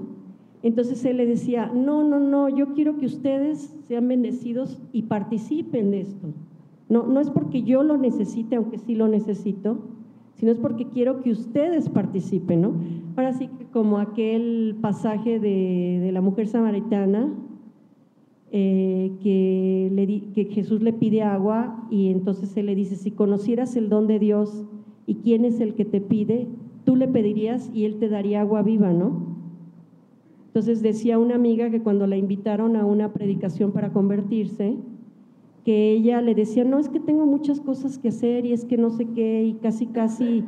Entonces él le decía, no, no, no, yo quiero que ustedes sean bendecidos y participen de esto. No, no es porque yo lo necesite, aunque sí lo necesito, sino es porque quiero que ustedes participen, ¿no? Ahora sí que como aquel pasaje de, la mujer samaritana, eh, que, Jesús le pide agua y entonces él le dice, si conocieras el don de Dios y quién es el que te pide, tú le pedirías y él te daría agua viva, ¿no? Entonces decía una amiga que cuando la invitaron a una predicación para convertirse, que ella le decía, no, es que tengo muchas cosas que hacer y es que no sé qué, y casi, casi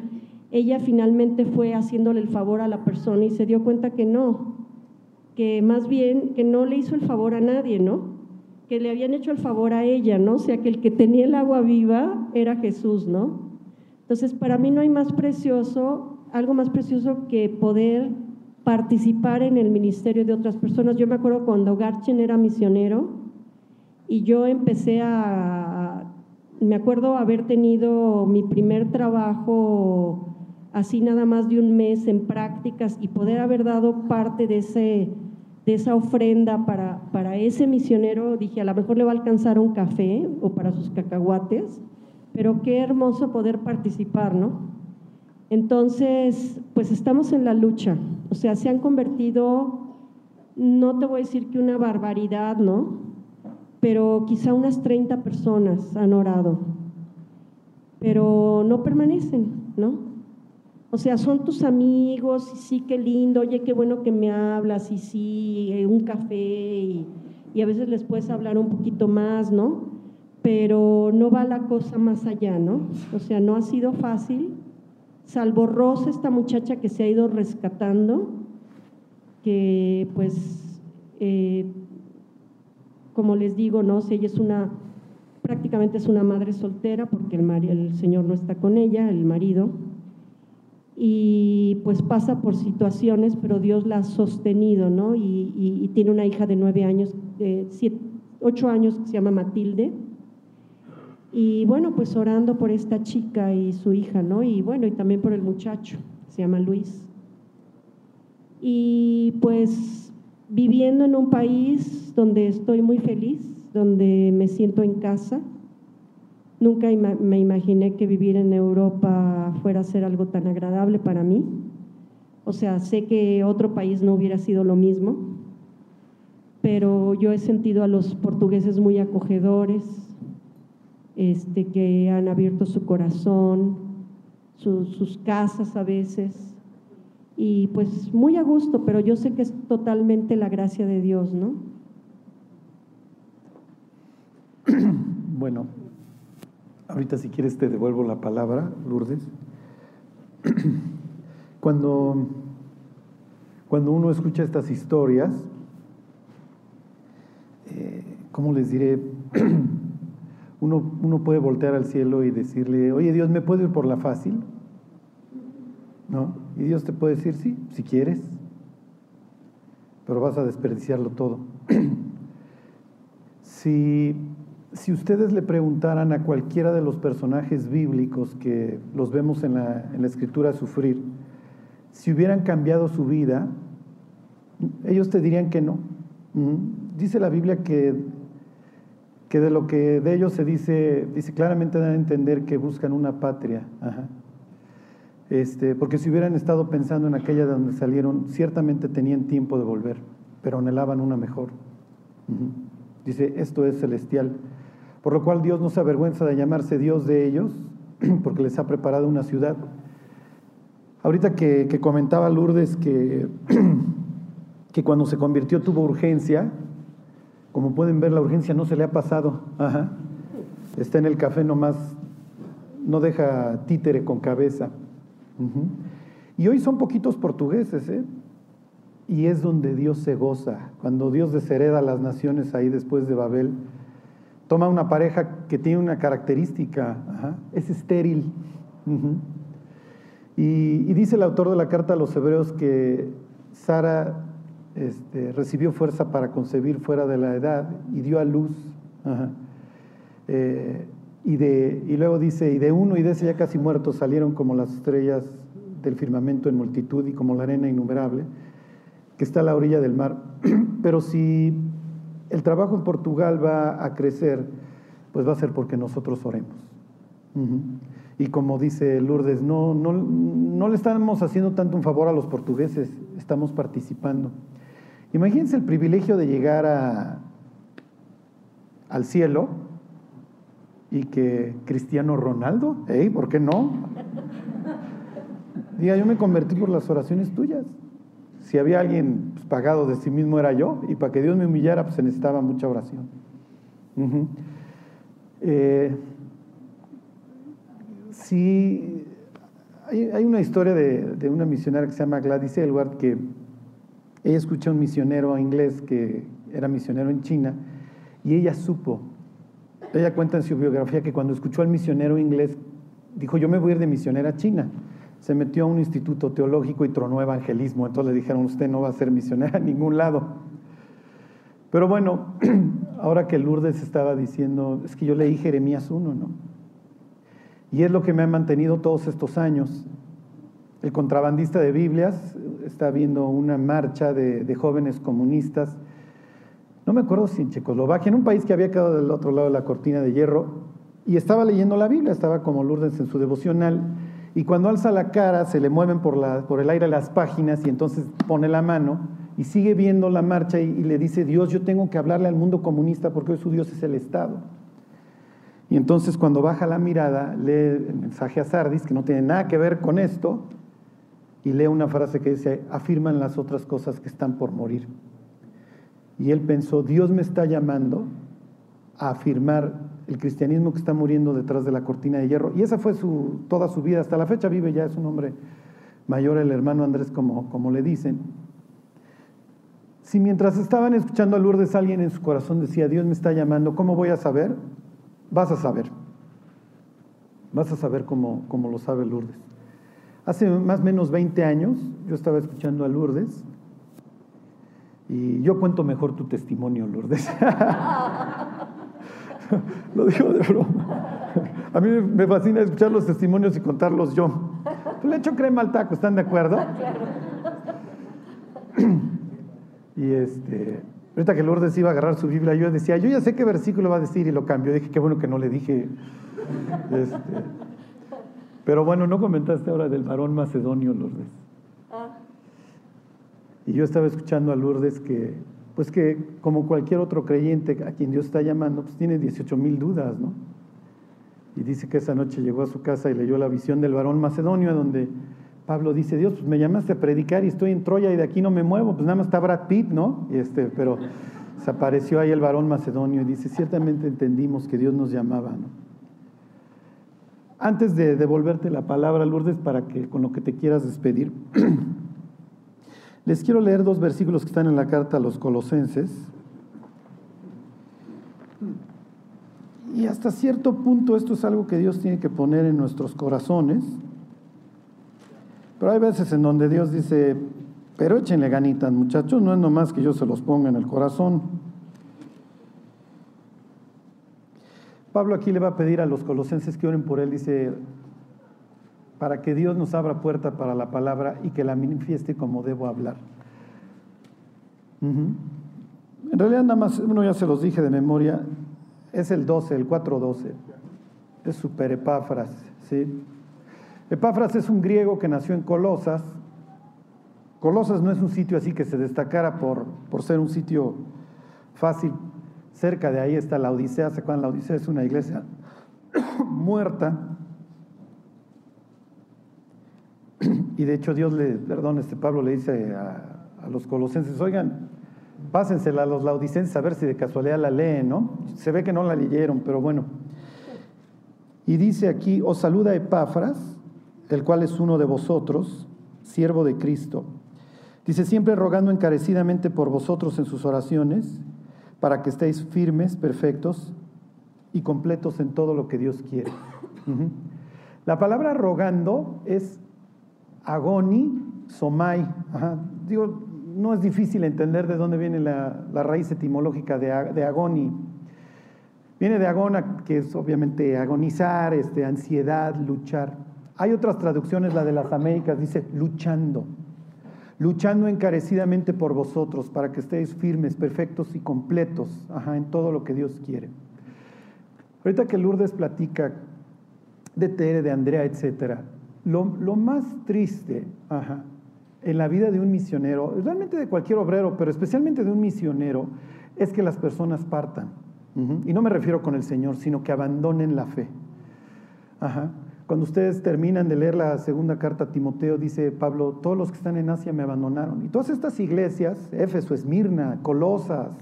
ella finalmente fue haciéndole el favor a la persona y se dio cuenta que no, que más bien que no le hizo el favor a nadie, ¿no? Que le habían hecho el favor a ella, ¿no? O sea, que el que tenía el agua viva era Jesús, ¿no? Entonces, para mí no hay más precioso, algo más precioso que poder participar en el ministerio de otras personas. Yo me acuerdo cuando Garchen era misionero, y yo empecé a, me acuerdo haber tenido mi primer trabajo así nada más de un mes en prácticas y poder haber dado parte de, ese, de esa ofrenda para, para ese misionero, dije, a lo mejor le va a alcanzar un café o para sus cacahuates, pero qué hermoso poder participar, ¿no? Entonces, pues estamos en la lucha, o sea, se han convertido, no te voy a decir que una barbaridad, ¿no? Pero quizá unas 30 personas han orado, pero no permanecen, ¿no? O sea, son tus amigos, y sí, qué lindo, oye, qué bueno que me hablas, y sí, eh, un café, y, a veces les puedes hablar un poquito más, ¿no? Pero no va la cosa más allá, ¿no? O sea, no ha sido fácil, salvo Rosa, esta muchacha que se ha ido rescatando, que pues eh, como les digo, no ella es una, prácticamente es una madre soltera porque el, el Señor no está con ella, el marido, y pues pasa por situaciones, pero Dios la ha sostenido, ¿no? Y, tiene una hija de nueve años, de ocho años que se llama Matilde. Y bueno, pues orando por esta chica y su hija, ¿no? Y bueno, y también por el muchacho, se llama Luis. Y pues viviendo en un país donde estoy muy feliz, donde me siento en casa. Nunca me imaginé que vivir en Europa fuera a ser algo tan agradable para mí. O sea, sé que otro país no hubiera sido lo mismo. pero yo he sentido a los portugueses muy acogedores, este, que han abierto su corazón, sus casas a veces, y pues muy a gusto, pero yo sé que es totalmente la gracia de Dios, ¿no? (clears throat) Bueno, ahorita si quieres te devuelvo la palabra, Lourdes. (clears throat) Cuando, cuando uno escucha estas historias, eh, ¿cómo les diré? (clears throat) Uno, uno puede voltear al cielo y decirle, oye Dios, ¿me puedo ir por la fácil? ¿No? Y Dios te puede decir, sí, si quieres, pero vas a desperdiciarlo todo. (clears throat) si, si ustedes le preguntaran a cualquiera de los personajes bíblicos que los vemos en la, escritura sufrir, si hubieran cambiado su vida, ellos te dirían que no. Dice la Biblia que que de lo que de ellos se dice, dice claramente dan a entender que buscan una patria. Este, porque si hubieran estado pensando en aquella de donde salieron, ciertamente tenían tiempo de volver, pero anhelaban una mejor. Dice, esto es celestial. Por lo cual Dios no se avergüenza de llamarse Dios de ellos, (clears throat) porque les ha preparado una ciudad. Ahorita que, comentaba Lourdes que, (clears throat) que cuando se convirtió tuvo urgencia, como pueden ver, la urgencia no se le ha pasado. Está en el café nomás, no deja títere con cabeza. Y hoy son poquitos portugueses, ¿eh? Y es donde Dios se goza. Cuando Dios deshereda a las naciones ahí después de Babel, toma una pareja que tiene una característica, es estéril. y, dice el autor de la carta a los hebreos que Sara este, recibió fuerza para concebir fuera de la edad y dio a luz. Eh, y, de, y luego dice, y de uno y de ese ya casi muerto salieron como las estrellas del firmamento en multitud y como la arena innumerable que está a la orilla del mar. (clears throat) Pero si el trabajo en Portugal va a crecer, pues va a ser porque nosotros oremos. Y como dice Lourdes, no, no, no le estamos haciendo tanto un favor a los portugueses, estamos participando. Imagínense el privilegio de llegar a, al cielo y que Cristiano Ronaldo, ¿eh? ¿por qué no? Diga, yo me convertí por las oraciones tuyas. Si había alguien pues, pagado de sí mismo era yo, y para que Dios me humillara, pues se necesitaba mucha oración. Eh, sí, hay, una historia de, una misionera que se llama Gladys Elward que ella escuchó a un misionero inglés que era misionero en China y ella supo, ella cuenta en su biografía que cuando escuchó al misionero inglés, dijo, yo me voy a ir de misionera a China. Se metió a un instituto teológico y tronó evangelismo. Entonces le dijeron, usted no va a ser misionera a ningún lado. Pero bueno, (clears throat) ahora que Lourdes estaba diciendo, es que yo leí Jeremías 1, ¿no? Y es lo que me ha mantenido todos estos años. El contrabandista de Biblias está viendo una marcha de, jóvenes comunistas, no me acuerdo si en Checoslovaquia, en un país que había quedado del otro lado de la cortina de hierro, y estaba leyendo la Biblia, estaba como Lourdes en su devocional, y cuando alza la cara se le mueven por, el aire las páginas y entonces pone la mano y sigue viendo la marcha y, y, le dice, Dios, yo tengo que hablarle al mundo comunista porque hoy su Dios es el Estado. Y entonces cuando baja la mirada, lee el mensaje a Sardis, que no tiene nada que ver con esto, y lee una frase que dice, afirman las otras cosas que están por morir. Y él pensó, Dios me está llamando a afirmar el cristianismo que está muriendo detrás de la cortina de hierro. Y esa fue toda su vida, hasta la fecha vive ya, es un hombre mayor, el hermano Andrés, como, como le dicen. Si mientras estaban escuchando a Lourdes alguien en su corazón decía, Dios me está llamando, ¿cómo voy a saber? Vas a saber. Vas a saber cómo, cómo lo sabe Lourdes. Hace más o menos 20 años yo estaba escuchando a Lourdes y yo cuento mejor tu testimonio, Lourdes. (laughs) Lo digo de broma. A mí me fascina escuchar los testimonios y contarlos yo. Le echo crema al taco, ¿están de acuerdo? (laughs) Y este, ahorita que Lourdes iba a agarrar su Biblia, yo decía, yo ya sé qué versículo va a decir y lo cambió. Dije, qué bueno que no le dije. Este, pero bueno, no comentaste ahora del varón macedonio, Lourdes. Y yo estaba escuchando a Lourdes que pues que como cualquier otro creyente a quien Dios está llamando, pues tiene 18 mil dudas, ¿no? Y dice que esa noche llegó a su casa y leyó la visión del varón macedonio, donde Pablo dice, Dios, pues me llamaste a predicar y estoy en Troya y de aquí no me muevo, pues nada más está Brad Pitt, ¿no? Y este, pero se apareció ahí el varón macedonio y dice, ciertamente entendimos que Dios nos llamaba, ¿no? Antes de devolverte la palabra, Lourdes, para que con lo que te quieras despedir, (clears throat) les quiero leer dos versículos que están en la carta a los colosenses. Y hasta cierto punto esto es algo que Dios tiene que poner en nuestros corazones. Pero hay veces en donde Dios dice, pero échenle ganitas, muchachos, no es nomás que yo se los ponga en el corazón. Pablo aquí le va a pedir a los colosenses que oren por él, dice, para que Dios nos abra puerta para la palabra y que la manifieste como debo hablar. En realidad nada más, uno ya se los dije de memoria, es el 12, el 4.12, es super Epáfras, ¿sí? Epáfras es un griego que nació en Colosas. Colosas no es un sitio así que se destacara por, por ser un sitio fácil Cerca de ahí está la Odisea. ¿Se acuerdan? La Odisea es una iglesia (coughs) muerta. (clears throat) Y de hecho Dios le, perdón, este Pablo le dice a, los colosenses, oigan, pásensela a los laodicenses a ver si de casualidad la leen, ¿no? Se ve que no la leyeron, pero bueno. Y dice aquí, os saluda Epáfras, el cual es uno de vosotros, siervo de Cristo. Dice, siempre rogando encarecidamente por vosotros en sus oraciones para que estéis firmes, perfectos y completos en todo lo que Dios quiere. La palabra rogando es agoni, somai. Digo, no es difícil entender de dónde viene la, raíz etimológica de, de, agoni. Viene de agona, que es obviamente agonizar, este, ansiedad, luchar. Hay otras traducciones, la de las Américas dice luchando luchando encarecidamente por vosotros para que estéis firmes, perfectos y completos en todo lo que Dios quiere. Ahorita que Lourdes platica de Tere, de Andrea, etc., lo, más triste en la vida de un misionero, realmente de cualquier obrero, pero especialmente de un misionero, es que las personas partan. Y no me refiero con el Señor, sino que abandonen la fe. Cuando ustedes terminan de leer la segunda carta a Timoteo, dice Pablo, todos los que están en Asia me abandonaron. Y todas estas iglesias, Éfeso, Esmirna, Colosas,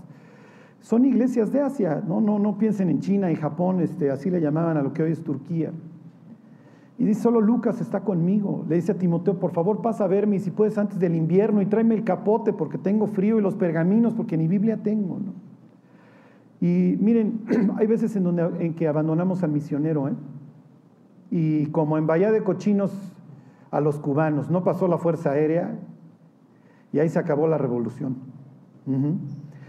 son iglesias de Asia. No, no, no piensen en China y Japón, este, así le llamaban a lo que hoy es Turquía. Y dice, solo Lucas está conmigo. Le dice a Timoteo, por favor pasa a verme y si puedes antes del invierno y tráeme el capote porque tengo frío y los pergaminos porque ni Biblia tengo. Y miren, (clears throat) hay veces en, donde, en que abandonamos al misionero. ¿eh? y como en Bahía de Cochinos a los cubanos, no pasó la Fuerza Aérea y ahí se acabó la revolución.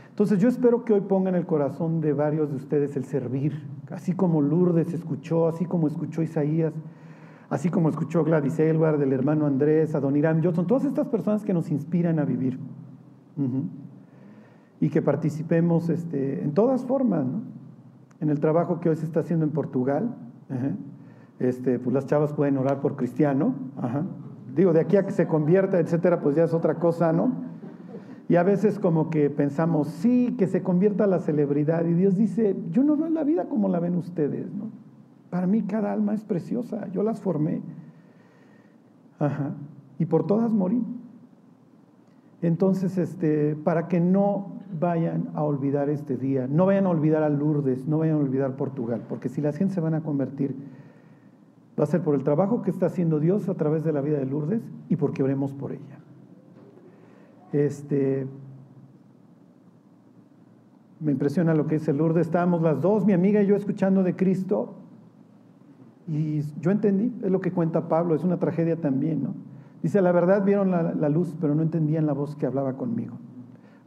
Entonces yo espero que hoy pongan el corazón de varios de ustedes el servir, así como Lourdes escuchó, así como escuchó Isaías, así como escuchó Gladys Elward, del hermano Andrés, Adoniram Johnson, todas estas personas que nos inspiran a vivir. Y que participemos este, en todas formas, en el trabajo que hoy se está haciendo en Portugal. Este, pues las chavas pueden orar por cristiano, digo, de aquí a que se convierta, etcétera, pues ya es otra cosa, ¿no? Y a veces como que pensamos, sí, que se convierta la celebridad, y Dios dice, yo no veo la vida como la ven ustedes, ¿no? Para mí cada alma es preciosa, yo las formé, Ajá. y por todas morí. Entonces, este, para que no vayan a olvidar este día, no vayan a olvidar a Lourdes, no vayan a olvidar Portugal, porque si las gente se van a convertir, Va a ser por el trabajo que está haciendo Dios a través de la vida de Lourdes y porque oremos por ella. Este, me impresiona lo que dice Lourdes. Estábamos las dos, mi amiga y yo, escuchando de Cristo. Y yo entendí, es lo que cuenta Pablo, es una tragedia también, ¿no? Dice, la verdad vieron la, la, luz, pero no entendían la voz que hablaba conmigo.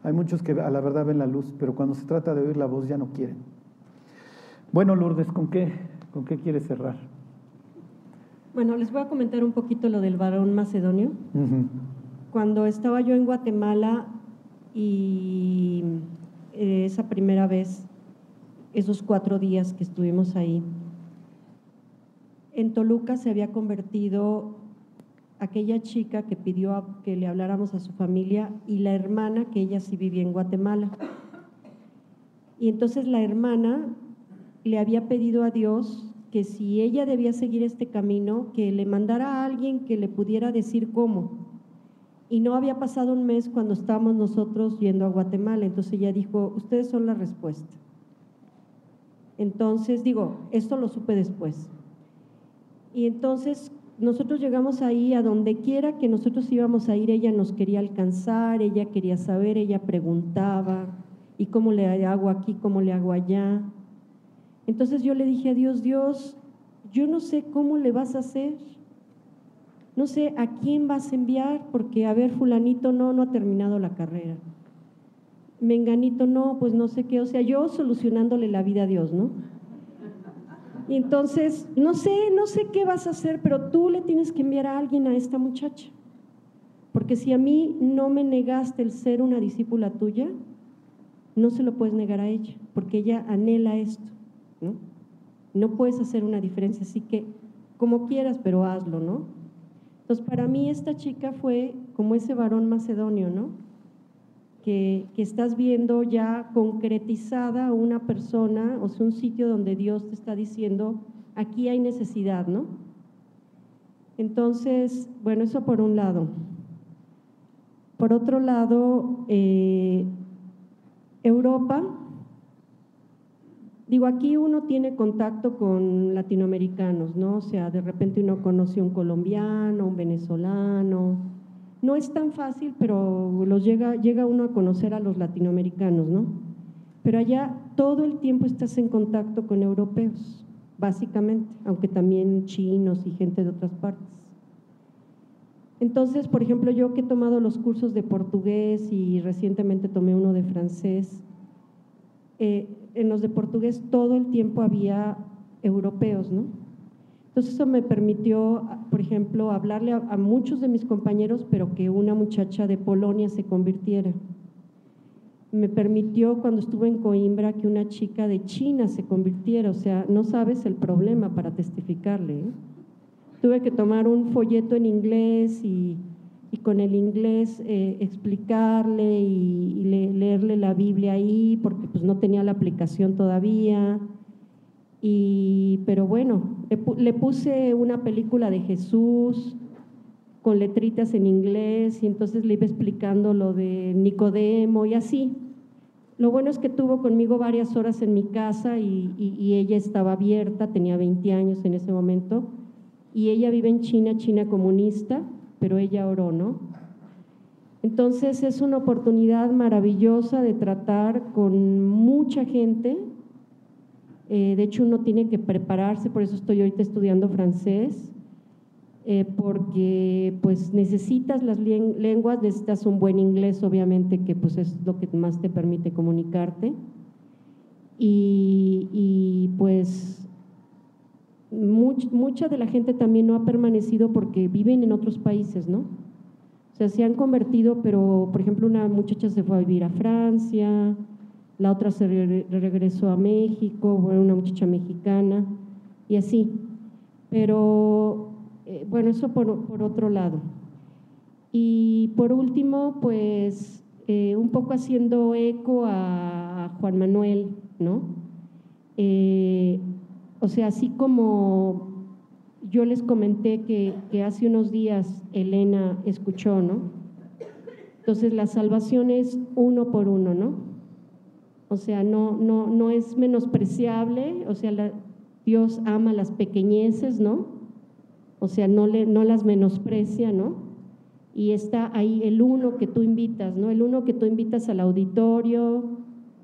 Hay muchos que a la verdad ven la luz, pero cuando se trata de oír la voz ya no quieren. Bueno, Lourdes, ¿con qué, con qué quieres cerrar? Bueno, les voy a comentar un poquito lo del varón macedonio. Cuando estaba yo en Guatemala y eh, esa primera vez, esos cuatro días que estuvimos ahí, en Toluca se había convertido aquella chica que pidió que le habláramos a su familia y la hermana que ella sí vivía en Guatemala. Y entonces la hermana le había pedido a Dios que si ella debía seguir este camino, que le mandara a alguien que le pudiera decir cómo. Y no había pasado un mes cuando estábamos nosotros yendo a Guatemala. Entonces ella dijo, ustedes son la respuesta. Entonces, digo, esto lo supe después. Y entonces nosotros llegamos ahí, a donde quiera que nosotros íbamos a ir, ella nos quería alcanzar, ella quería saber, ella preguntaba, ¿y cómo le hago aquí, cómo le hago allá? Entonces yo le dije a Dios, Dios, yo no sé cómo le vas a hacer, no sé a quién vas a enviar, porque a ver, fulanito no, no ha terminado la carrera. Menganito no, pues no sé qué, o sea, yo solucionándole la vida a Dios, ¿no? Entonces, no sé, no sé qué vas a hacer, pero tú le tienes que enviar a alguien a esta muchacha. Porque si a mí no me negaste el ser una discípula tuya, no se lo puedes negar a ella, porque ella anhela esto. ¿no? No puedes hacer una diferencia, así que como quieras, pero hazlo, ¿no? Entonces, para mí esta chica fue como ese varón macedonio, ¿no? Que, estás viendo ya concretizada una persona, o sea, un sitio donde Dios te está diciendo, aquí hay necesidad, ¿no? Entonces, bueno, eso por un lado. Por otro lado, eh, Europa, Digo, aquí uno tiene contacto con latinoamericanos, ¿no? O sea, de repente uno conoce a un colombiano, un venezolano. No es tan fácil, pero los llega, llega uno a conocer a los latinoamericanos, ¿no? Pero allá todo el tiempo estás en contacto con europeos, básicamente, aunque también chinos y gente de otras partes. Entonces, por ejemplo, yo que he tomado los cursos de portugués y recientemente tomé uno de francés, eh, en los de portugués todo el tiempo había europeos, ¿no? Entonces eso me permitió, por ejemplo, hablarle a, muchos de mis compañeros, pero que una muchacha de Polonia se convirtiera. Me permitió cuando estuve en Coimbra que una chica de China se convirtiera, o sea, no sabes el problema para testificarle. ¿eh? Tuve que tomar un folleto en inglés y con el inglés eh, explicarle y, leerle la Biblia ahí, porque pues no tenía la aplicación todavía. Y, pero bueno, le, puse una película de Jesús con letritas en inglés y entonces le iba explicando lo de Nicodemo y así. Lo bueno es que tuvo conmigo varias horas en mi casa y, y ella estaba abierta, tenía 20 años en ese momento, y ella vive en China, China comunista, pero ella oró, ¿no? Entonces es una oportunidad maravillosa de tratar con mucha gente. Eh, de hecho, uno tiene que prepararse, por eso estoy ahorita estudiando francés, eh, porque pues necesitas las lenguas, necesitas un buen inglés, obviamente, que pues es lo que más te permite comunicarte. Y, y pues mucha de la gente también no ha permanecido porque viven en otros países, ¿no? O sea, se han convertido, pero por ejemplo una muchacha se fue a vivir a Francia, la otra se regresó a México, una muchacha mexicana y así. Pero eh, bueno, eso por, otro lado. Y por último, pues eh, un poco haciendo eco a Juan Manuel, ¿no? Eh, o sea, así como yo les comenté que, hace unos días Elena escuchó, ¿no? Entonces la salvación es uno por uno, ¿no? O sea, no, no, no es menospreciable, o sea, Dios ama las pequeñeces, ¿no? O sea, no, le, no las menosprecia, ¿no? Y está ahí el uno que tú invitas, ¿no? El uno que tú invitas al auditorio,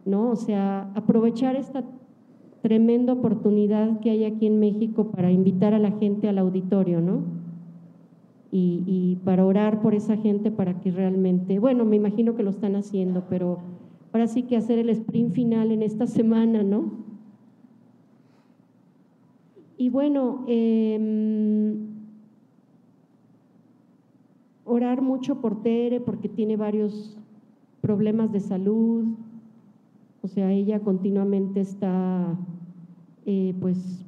¿no? O sea, aprovechar esta tremenda oportunidad que hay aquí en México para invitar a la gente al auditorio, ¿no? Y, para orar por esa gente para que realmente, bueno, me imagino que lo están haciendo, pero ahora sí que hacer el sprint final en esta semana, ¿no? Y bueno, em, orar mucho por Tere porque tiene varios problemas de salud, o sea, ella continuamente está eh, pues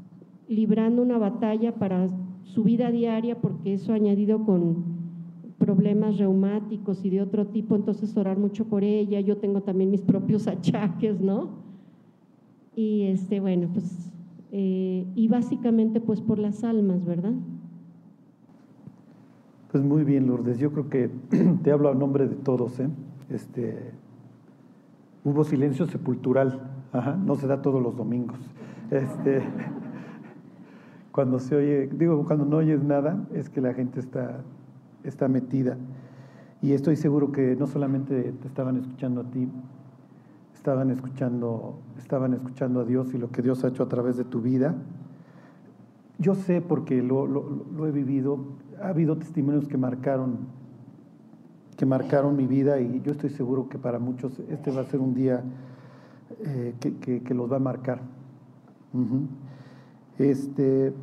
librando una batalla para su vida diaria, porque eso añadido con problemas reumáticos y de otro tipo, entonces orar mucho por ella. Yo tengo también mis propios (laughs) achaques, ¿no? Y este, bueno, pues, eh, y básicamente pues por las almas, ¿verdad? Pues muy bien, Lourdes. Yo creo que (clears throat) te hablo a nombre de todos. ¿eh? Este, hubo silencio sepultural. no se da todos los domingos. Este, (laughs) cuando se oye, digo, cuando no oyes nada, es que la gente está, está metida. Y estoy seguro que no solamente te estaban escuchando a ti, estaban escuchando, estaban escuchando a Dios y lo que Dios ha hecho a través de tu vida. Yo sé porque lo, lo he vivido, ha habido testimonios que marcaron, que marcaron mi vida y yo estoy seguro que para muchos este va a ser un día eh, que, los va a marcar. este,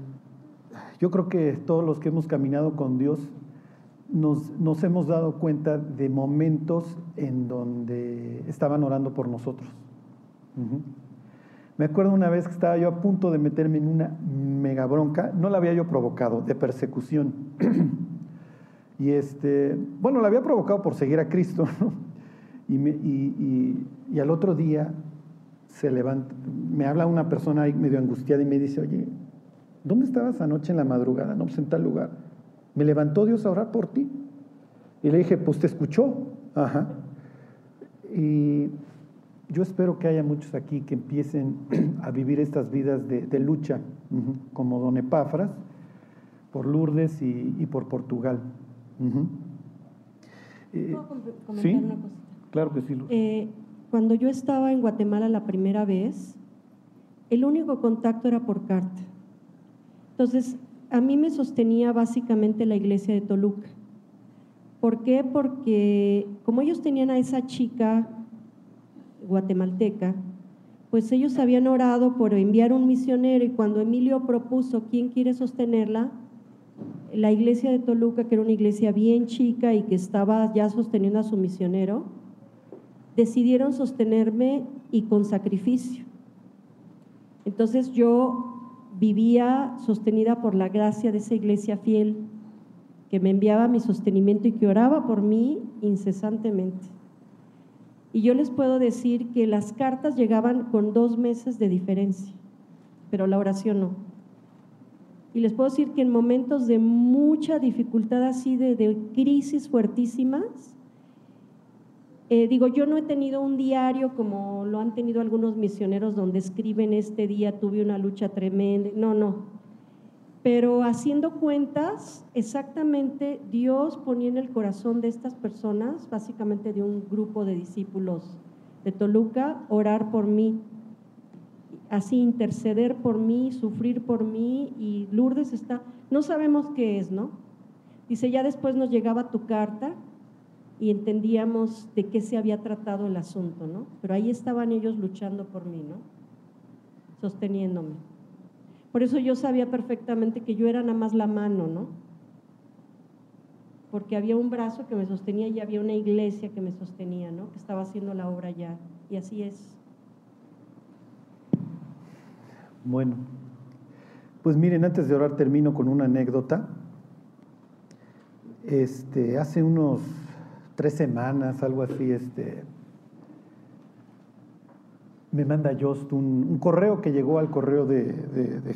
yo creo que todos los que hemos caminado con Dios nos, hemos dado cuenta de momentos en donde estaban orando por nosotros. Me acuerdo una vez que estaba yo a punto de meterme en una mega bronca, no la había yo provocado, de persecución. (clears throat) y este, bueno, la había provocado por seguir a Cristo, (laughs) y, y, al otro día se levanta, me habla una persona ahí medio angustiada y me dice, oye, ¿dónde estabas anoche en la madrugada? No, pues en tal lugar. Me levantó Dios a orar por ti. Y le dije, pues te escuchó. Ajá. Y yo espero que haya muchos aquí que empiecen (clears throat) a vivir estas vidas de, lucha, como Don Epafras, por Lourdes y, por Portugal. Eh, ¿Puedo ¿sí? una? Claro que sí, Lourdes. Eh, cuando yo estaba en Guatemala la primera vez, el único contacto era por carta. Entonces, a mí me sostenía básicamente la iglesia de Toluca. ¿Por qué? Porque como ellos tenían a esa chica guatemalteca, pues ellos habían orado por enviar un misionero y cuando Emilio propuso quién quiere sostenerla, la iglesia de Toluca, que era una iglesia bien chica y que estaba ya sosteniendo a su misionero, decidieron sostenerme y con sacrificio. Entonces yo vivía sostenida por la gracia de esa iglesia fiel que me enviaba mi sostenimiento y que oraba por mí incesantemente. Y yo les puedo decir que las cartas llegaban con dos meses de diferencia, pero la oración no. Y les puedo decir que en momentos de mucha dificultad así, de, crisis fuertísimas, eh, digo, yo no he tenido un diario como lo han tenido algunos misioneros donde escriben este día tuve una lucha tremenda. No, no pero haciendo cuentas, exactamente Dios ponía en el corazón de estas personas, básicamente de un grupo de discípulos de Toluca, orar por mí, así interceder por mí, sufrir por mí, y Lourdes está, no sabemos qué es, ¿no? Dice, ya después nos llegaba tu carta y entendíamos de qué se había tratado el asunto, ¿no? Pero ahí estaban ellos luchando por mí, ¿no? Sosteniéndome. Por eso yo sabía perfectamente que yo era nada más la mano, ¿no? Porque había un brazo que me sostenía y había una iglesia que me sostenía, ¿no? Que estaba haciendo la obra ya. Y así es. Bueno, pues miren, antes de orar termino con una anécdota. Este, hace unos tres semanas, algo así, este, me manda Just un, correo que llegó al correo de,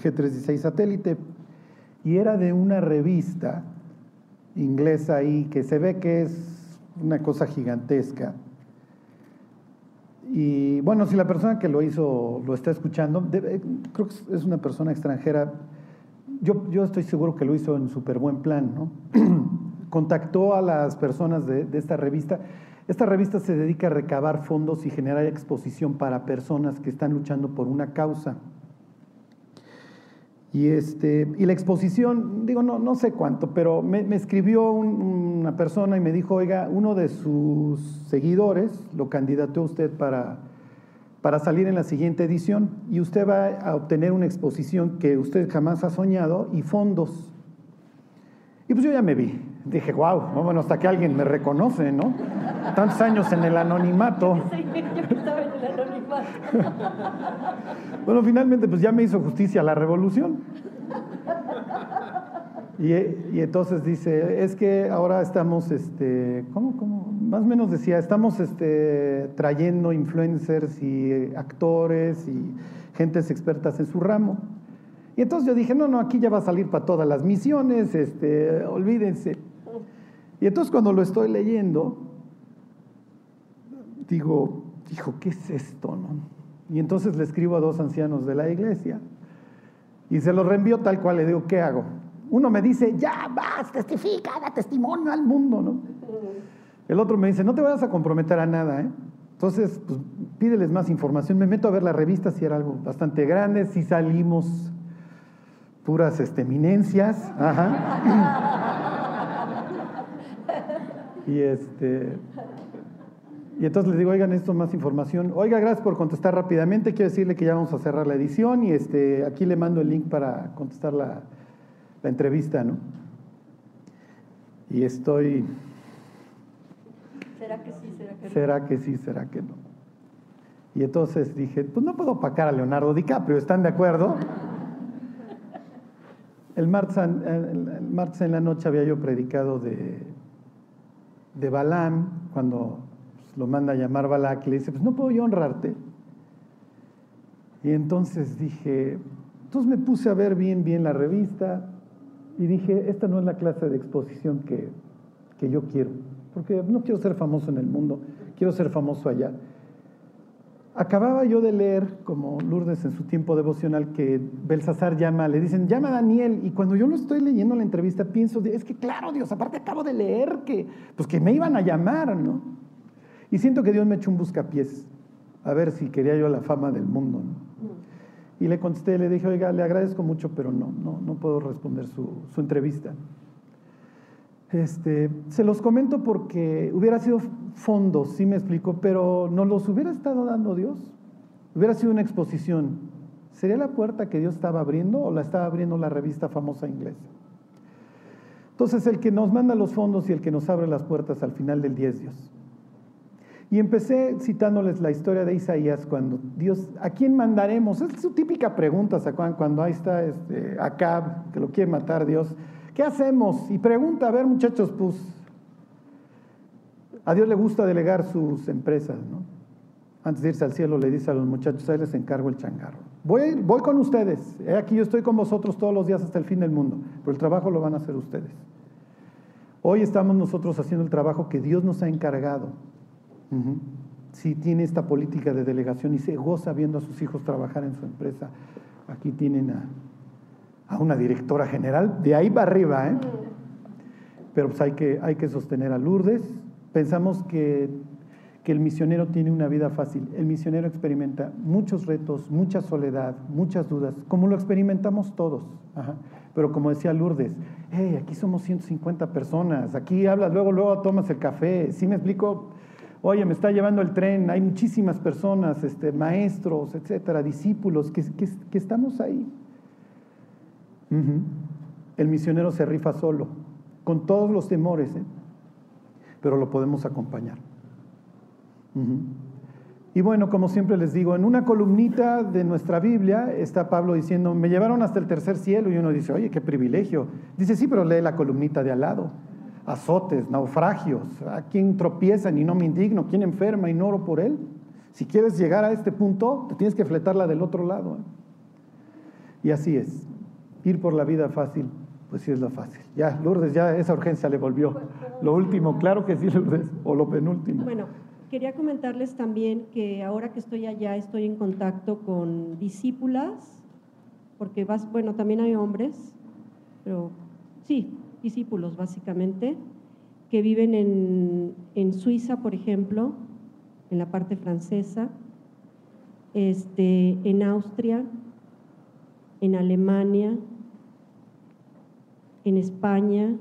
G316 Satélite y era de una revista inglesa ahí que se ve que es una cosa gigantesca. Y bueno, si la persona que lo hizo lo está escuchando, creo que es una persona extranjera, yo, yo estoy seguro que lo hizo en súper buen plan, ¿no? (clears throat) Contactó a las personas de, esta revista esta revista se dedica a recabar fondos y generar exposición para personas que están luchando por una causa. Y, este, y la exposición, digo, no, no sé cuánto, pero me, escribió una persona y me dijo, oiga, uno de sus seguidores lo candidateó usted para, para salir en la siguiente edición y usted va a obtener una exposición que usted jamás ha soñado y fondos. Y pues yo ya me vi, dije, wow, bueno, hasta que alguien me reconoce, ¿no? Tantos años en el anonimato. (laughs) Sí, yo estaba en el anonimato. (laughs) Bueno, finalmente pues ya me hizo justicia la revolución. Y, y, entonces dice, es que ahora estamos, este, ¿cómo, cómo? Más o menos decía, estamos este, trayendo influencers y actores y gentes expertas en su ramo. Y entonces yo dije, no, no, aquí ya va a salir para todas las misiones, este, olvídense. Y entonces cuando lo estoy leyendo, digo, hijo, ¿qué es esto? No? Y entonces le escribo a dos ancianos de la iglesia y se los reenvío tal cual, le digo, ¿qué hago? Uno me dice, ya vas, testifica, da testimonio al mundo, ¿no? El otro me dice, no te vayas a comprometer a nada, ¿eh? Entonces, pues pídeles más información. Me meto a ver la revista si era algo bastante grande, si salimos puras este, eminencias. Y este. Y entonces les digo, oigan, esto más información. Oiga, gracias por contestar rápidamente. Quiero decirle que ya vamos a cerrar la edición y este, aquí le mando el link para contestar la, la entrevista, ¿no? Y estoy... ¿Será que sí, será que no? ¿Será que sí, será que no? Y entonces dije, pues no puedo opacar a Leonardo DiCaprio, ¿están de acuerdo? El martes, el martes en la noche había yo predicado de, de Balaam, cuando lo manda a llamar Balak, le dice, pues no puedo yo honrarte. Y entonces dije, entonces me puse a ver bien, bien la revista, y dije, esta no es la clase de exposición que, que yo quiero, porque no quiero ser famoso en el mundo, quiero ser famoso allá. Acababa yo de leer, como Lourdes en su tiempo devocional, que Belsasar llama, le dicen, llama a Daniel, y cuando yo lo estoy leyendo la entrevista, pienso, es que claro, Dios, aparte acabo de leer que, pues que me iban a llamar, ¿no? Y siento que Dios me echó un buscapiés, a ver si quería yo la fama del mundo, ¿no? Y le contesté, le dije, oiga, le agradezco mucho, pero no, no, no puedo responder su, su entrevista. Este, se los comento porque hubiera sido fondos, sí me explico, pero no los hubiera estado dando Dios. Hubiera sido una exposición. ¿Sería la puerta que Dios estaba abriendo o la estaba abriendo la revista famosa inglesa? Entonces, el que nos manda los fondos y el que nos abre las puertas al final del día es Dios. Y empecé citándoles la historia de Isaías cuando Dios, ¿a quién mandaremos? Es su típica pregunta, ¿se acuerdan? Cuando ahí está este, Acab, que lo quiere matar Dios. ¿Qué hacemos? Y pregunta, a ver muchachos, pues a Dios le gusta delegar sus empresas, ¿no? Antes de irse al cielo le dice a los muchachos, ahí les encargo el changarro. Voy, voy con ustedes, aquí yo estoy con vosotros todos los días hasta el fin del mundo, pero el trabajo lo van a hacer ustedes. Hoy estamos nosotros haciendo el trabajo que Dios nos ha encargado si tiene esta política de delegación y se goza viendo a sus hijos trabajar en su empresa. Aquí tienen a, una directora general, de ahí para arriba, ¿eh? Pero pues hay que, hay que sostener a Lourdes. Pensamos que, que el misionero tiene una vida fácil. El misionero experimenta muchos retos, mucha soledad, muchas dudas, como lo experimentamos todos. Pero como decía Lourdes, aquí somos 150 personas, aquí hablas, luego, luego tomas el café. ¿Sí me explico? Oye, me está llevando el tren, hay muchísimas personas, este, maestros, etcétera, discípulos, que, estamos ahí. El misionero se rifa solo, con todos los temores, ¿eh? pero lo podemos acompañar. Y bueno, como siempre les digo, en una columnita de nuestra Biblia está Pablo diciendo, me llevaron hasta el tercer cielo y uno dice, oye, qué privilegio. Dice, sí, pero lee la columnita de al lado azotes, naufragios, a quien tropiezan y no me indigno, quien enferma y no oro por él. Si quieres llegar a este punto, te tienes que fletarla del otro lado. ¿eh? Y así es. Ir por la vida fácil, pues sí es lo fácil. Ya, Lourdes, ya esa urgencia le volvió. Lo último, claro que sí, Lourdes, o lo penúltimo. Bueno, quería comentarles también que ahora que estoy allá estoy en contacto con discípulas, porque vas, bueno, también hay hombres, pero sí, discípulos básicamente, que viven en, Suiza, por ejemplo, en la parte francesa, este, en Austria, en Alemania, en España,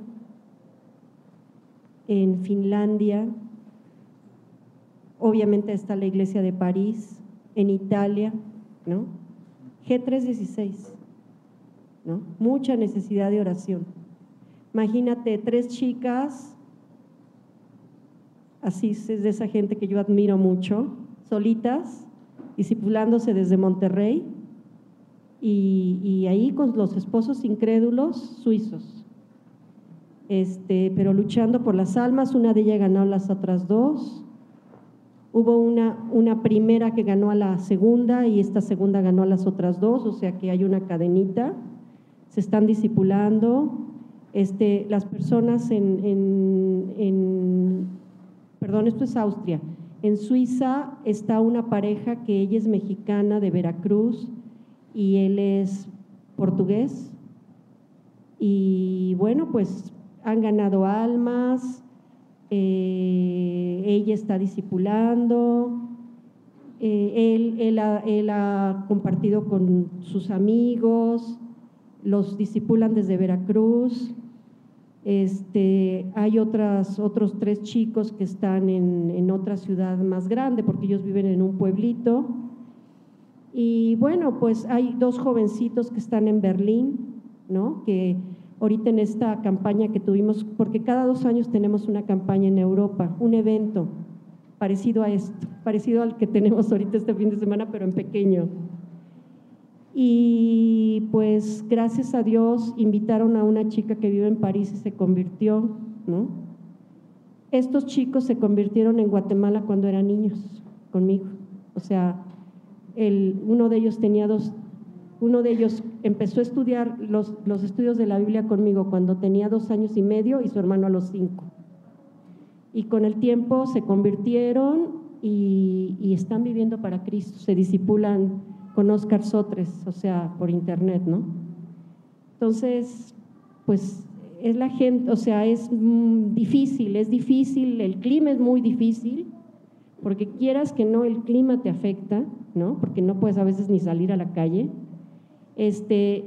en Finlandia, obviamente está la iglesia de París, en Italia, ¿no? G316, ¿no? Mucha necesidad de oración. Imagínate tres chicas, así es de esa gente que yo admiro mucho, solitas, discipulándose desde Monterrey y, ahí con los esposos incrédulos suizos. este, pero luchando por las almas, una de ellas ganó las otras dos. Hubo una, una primera que ganó a la segunda y esta segunda ganó a las otras dos, o sea que hay una cadenita. Se están discipulando. Este, las personas en, en, perdón, esto es Austria. En Suiza está una pareja que ella es mexicana de Veracruz y él es portugués. Y bueno, pues han ganado almas, eh, ella está discipulando, eh, él, él, ha, compartido con sus amigos, los discipulan desde Veracruz. Este, hay otras, otros tres chicos que están en, en, otra ciudad más grande porque ellos viven en un pueblito. Y bueno, pues hay dos jovencitos que están en Berlín, ¿no? Que ahorita en esta campaña que tuvimos, porque cada dos años tenemos una campaña en Europa, un evento parecido a esto, parecido al que tenemos ahorita este fin de semana, pero en pequeño. Y pues gracias a Dios invitaron a una chica que vive en París y se convirtió, ¿no? Estos chicos se convirtieron en Guatemala cuando eran niños, conmigo. O sea, el, uno de ellos tenía dos, uno de ellos empezó a estudiar los, los, estudios de la Biblia conmigo cuando tenía dos años y medio y su hermano a los cinco. Y con el tiempo se convirtieron y, y están viviendo para Cristo, se disipulan con Oscar Sotres, o sea, por internet, ¿no? Entonces, pues es la gente, o sea, es mm, difícil, es difícil, el clima es muy difícil, porque quieras que no, el clima te afecta, ¿no? Porque no puedes a veces ni salir a la calle este,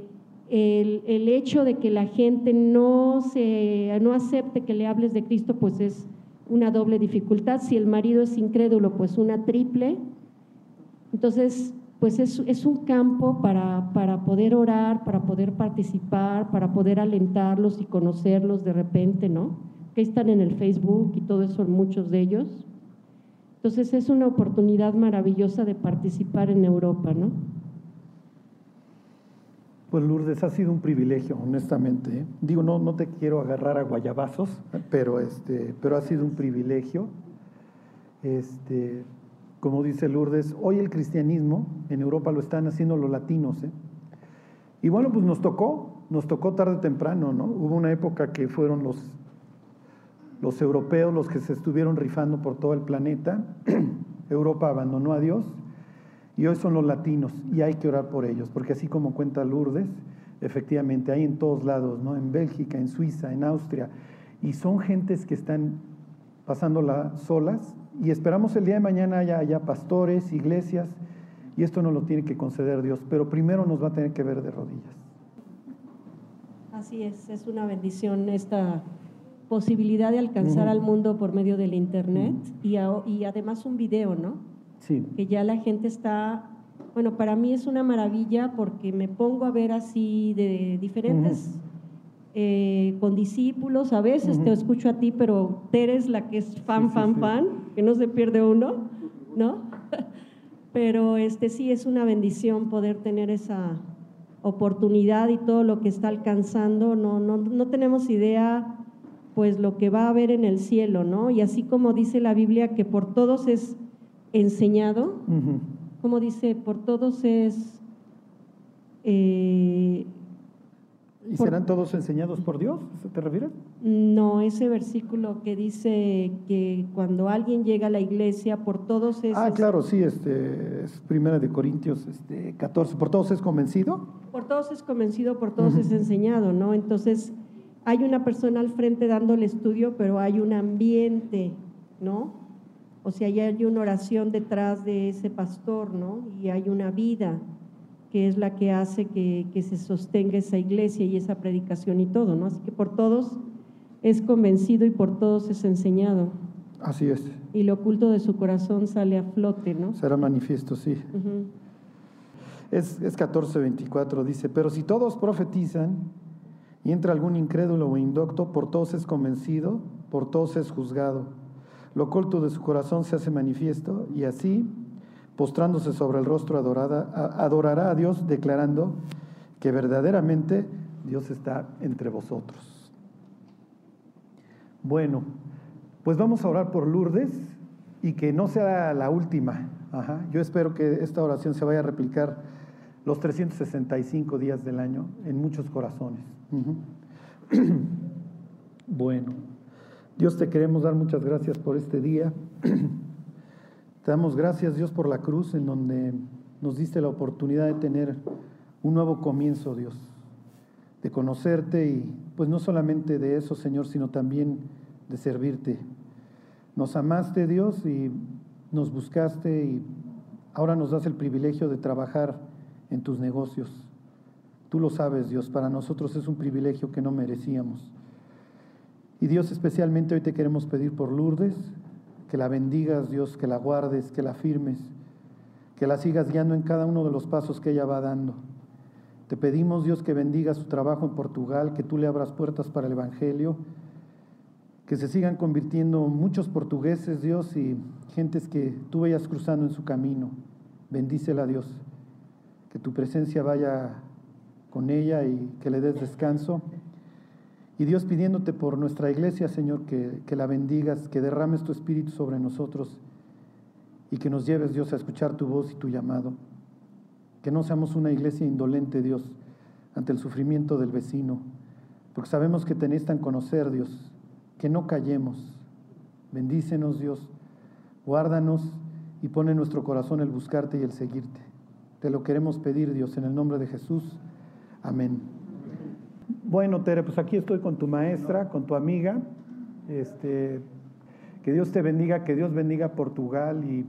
el, el, hecho de que la gente no, se, no acepte que le hables de Cristo, pues es una doble dificultad. Si el marido es incrédulo, pues una triple. Entonces, pues es, es un campo para, para, poder orar, para poder participar, para poder alentarlos y conocerlos de repente, ¿no? Que están en el Facebook y todo eso, muchos de ellos. Entonces es una oportunidad maravillosa de participar en Europa, ¿no? Pues Lourdes, ha sido un privilegio, honestamente. ¿eh? Digo, no, no te quiero agarrar a guayabazos, pero, este, pero ha sido un privilegio. Este, como dice Lourdes, hoy el cristianismo en Europa lo están haciendo los latinos. ¿eh? Y bueno, pues nos tocó, nos tocó tarde o temprano, ¿no? Hubo una época que fueron los, los europeos los que se estuvieron rifando por todo el planeta. (clears throat) Europa abandonó a Dios y hoy son los latinos y hay que orar por ellos, porque así como cuenta Lourdes, efectivamente hay en todos lados, ¿no? En Bélgica, en Suiza, en Austria, y son gentes que están pasándola solas y esperamos el día de mañana haya, haya pastores, iglesias, y esto nos lo tiene que conceder Dios, pero primero nos va a tener que ver de rodillas. Así es, es una bendición esta posibilidad de alcanzar al mundo por medio del Internet y, y además un video, ¿no? Que ya la gente está, bueno, para mí es una maravilla porque me pongo a ver así de diferentes, eh, con discípulos, a veces te escucho a ti, pero Tere es la que es fan, fan, fan, que no se pierde uno, ¿no? (laughs) pero este sí es una bendición poder tener esa oportunidad y todo lo que está alcanzando, no, no, no tenemos idea pues lo que va a haber en el cielo, ¿no? Y así como dice la Biblia que por todos es enseñado, como dice, por todos es... Eh, ¿Y serán todos enseñados por Dios? ¿Te refieres? No, ese versículo que dice que cuando alguien llega a la iglesia, por todos es... Ah, claro, sí, este, es primera de Corintios este, 14, ¿por todos es convencido? Por todos es convencido, por todos es enseñado, ¿no? Entonces, hay una persona al frente dando el estudio, pero hay un ambiente, ¿no? O sea, ya hay una oración detrás de ese pastor, ¿no? Y hay una vida que es la que hace que, se sostenga esa iglesia y esa predicación y todo, ¿no? Así que por todos es convencido y por todos es enseñado. Así es. Y lo oculto de su corazón sale a flote, ¿no? Será manifiesto, sí. Es, es 14:24, dice, pero si todos profetizan y entra algún incrédulo o indocto, por todos es convencido, por todos es juzgado lo oculto de su corazón se hace manifiesto y así, postrándose sobre el rostro, adorará a Dios, declarando que verdaderamente Dios está entre vosotros. Bueno, pues vamos a orar por Lourdes y que no sea la última. Yo espero que esta oración se vaya a replicar los 365 días del año en muchos corazones. (clears throat) bueno, Dios te queremos dar muchas gracias por este día. (clears throat) te damos gracias Dios por la cruz en donde nos diste la oportunidad de tener un nuevo comienzo, Dios, de conocerte y pues no solamente de eso, Señor, sino también de servirte. Nos amaste, Dios, y nos buscaste y ahora nos das el privilegio de trabajar en tus negocios. Tú lo sabes, Dios, para nosotros es un privilegio que no merecíamos. Y Dios, especialmente hoy te queremos pedir por Lourdes, que la bendigas, Dios, que la guardes, que la firmes, que la sigas guiando en cada uno de los pasos que ella va dando. Te pedimos, Dios, que bendiga su trabajo en Portugal, que tú le abras puertas para el Evangelio que se sigan convirtiendo muchos portugueses, Dios, y gentes que tú vayas cruzando en su camino. Bendícela, Dios. Que tu presencia vaya con ella y que le des descanso. Y Dios pidiéndote por nuestra iglesia, Señor, que, que la bendigas, que derrames tu espíritu sobre nosotros y que nos lleves, Dios, a escuchar tu voz y tu llamado. Que no seamos una iglesia indolente, Dios, ante el sufrimiento del vecino, porque sabemos que te necesitan conocer, Dios, que no callemos. Bendícenos Dios, guárdanos y pone en nuestro corazón el buscarte y el seguirte. Te lo queremos pedir Dios en el nombre de Jesús. Amén. Bueno, Tere, pues aquí estoy con tu maestra, con tu amiga. Este, que Dios te bendiga, que Dios bendiga Portugal y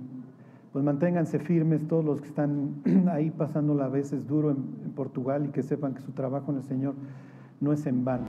pues manténganse firmes todos los que están (clears throat) ahí pasándola a veces duro en, en Portugal y que sepan que su trabajo en el Señor no es en vano.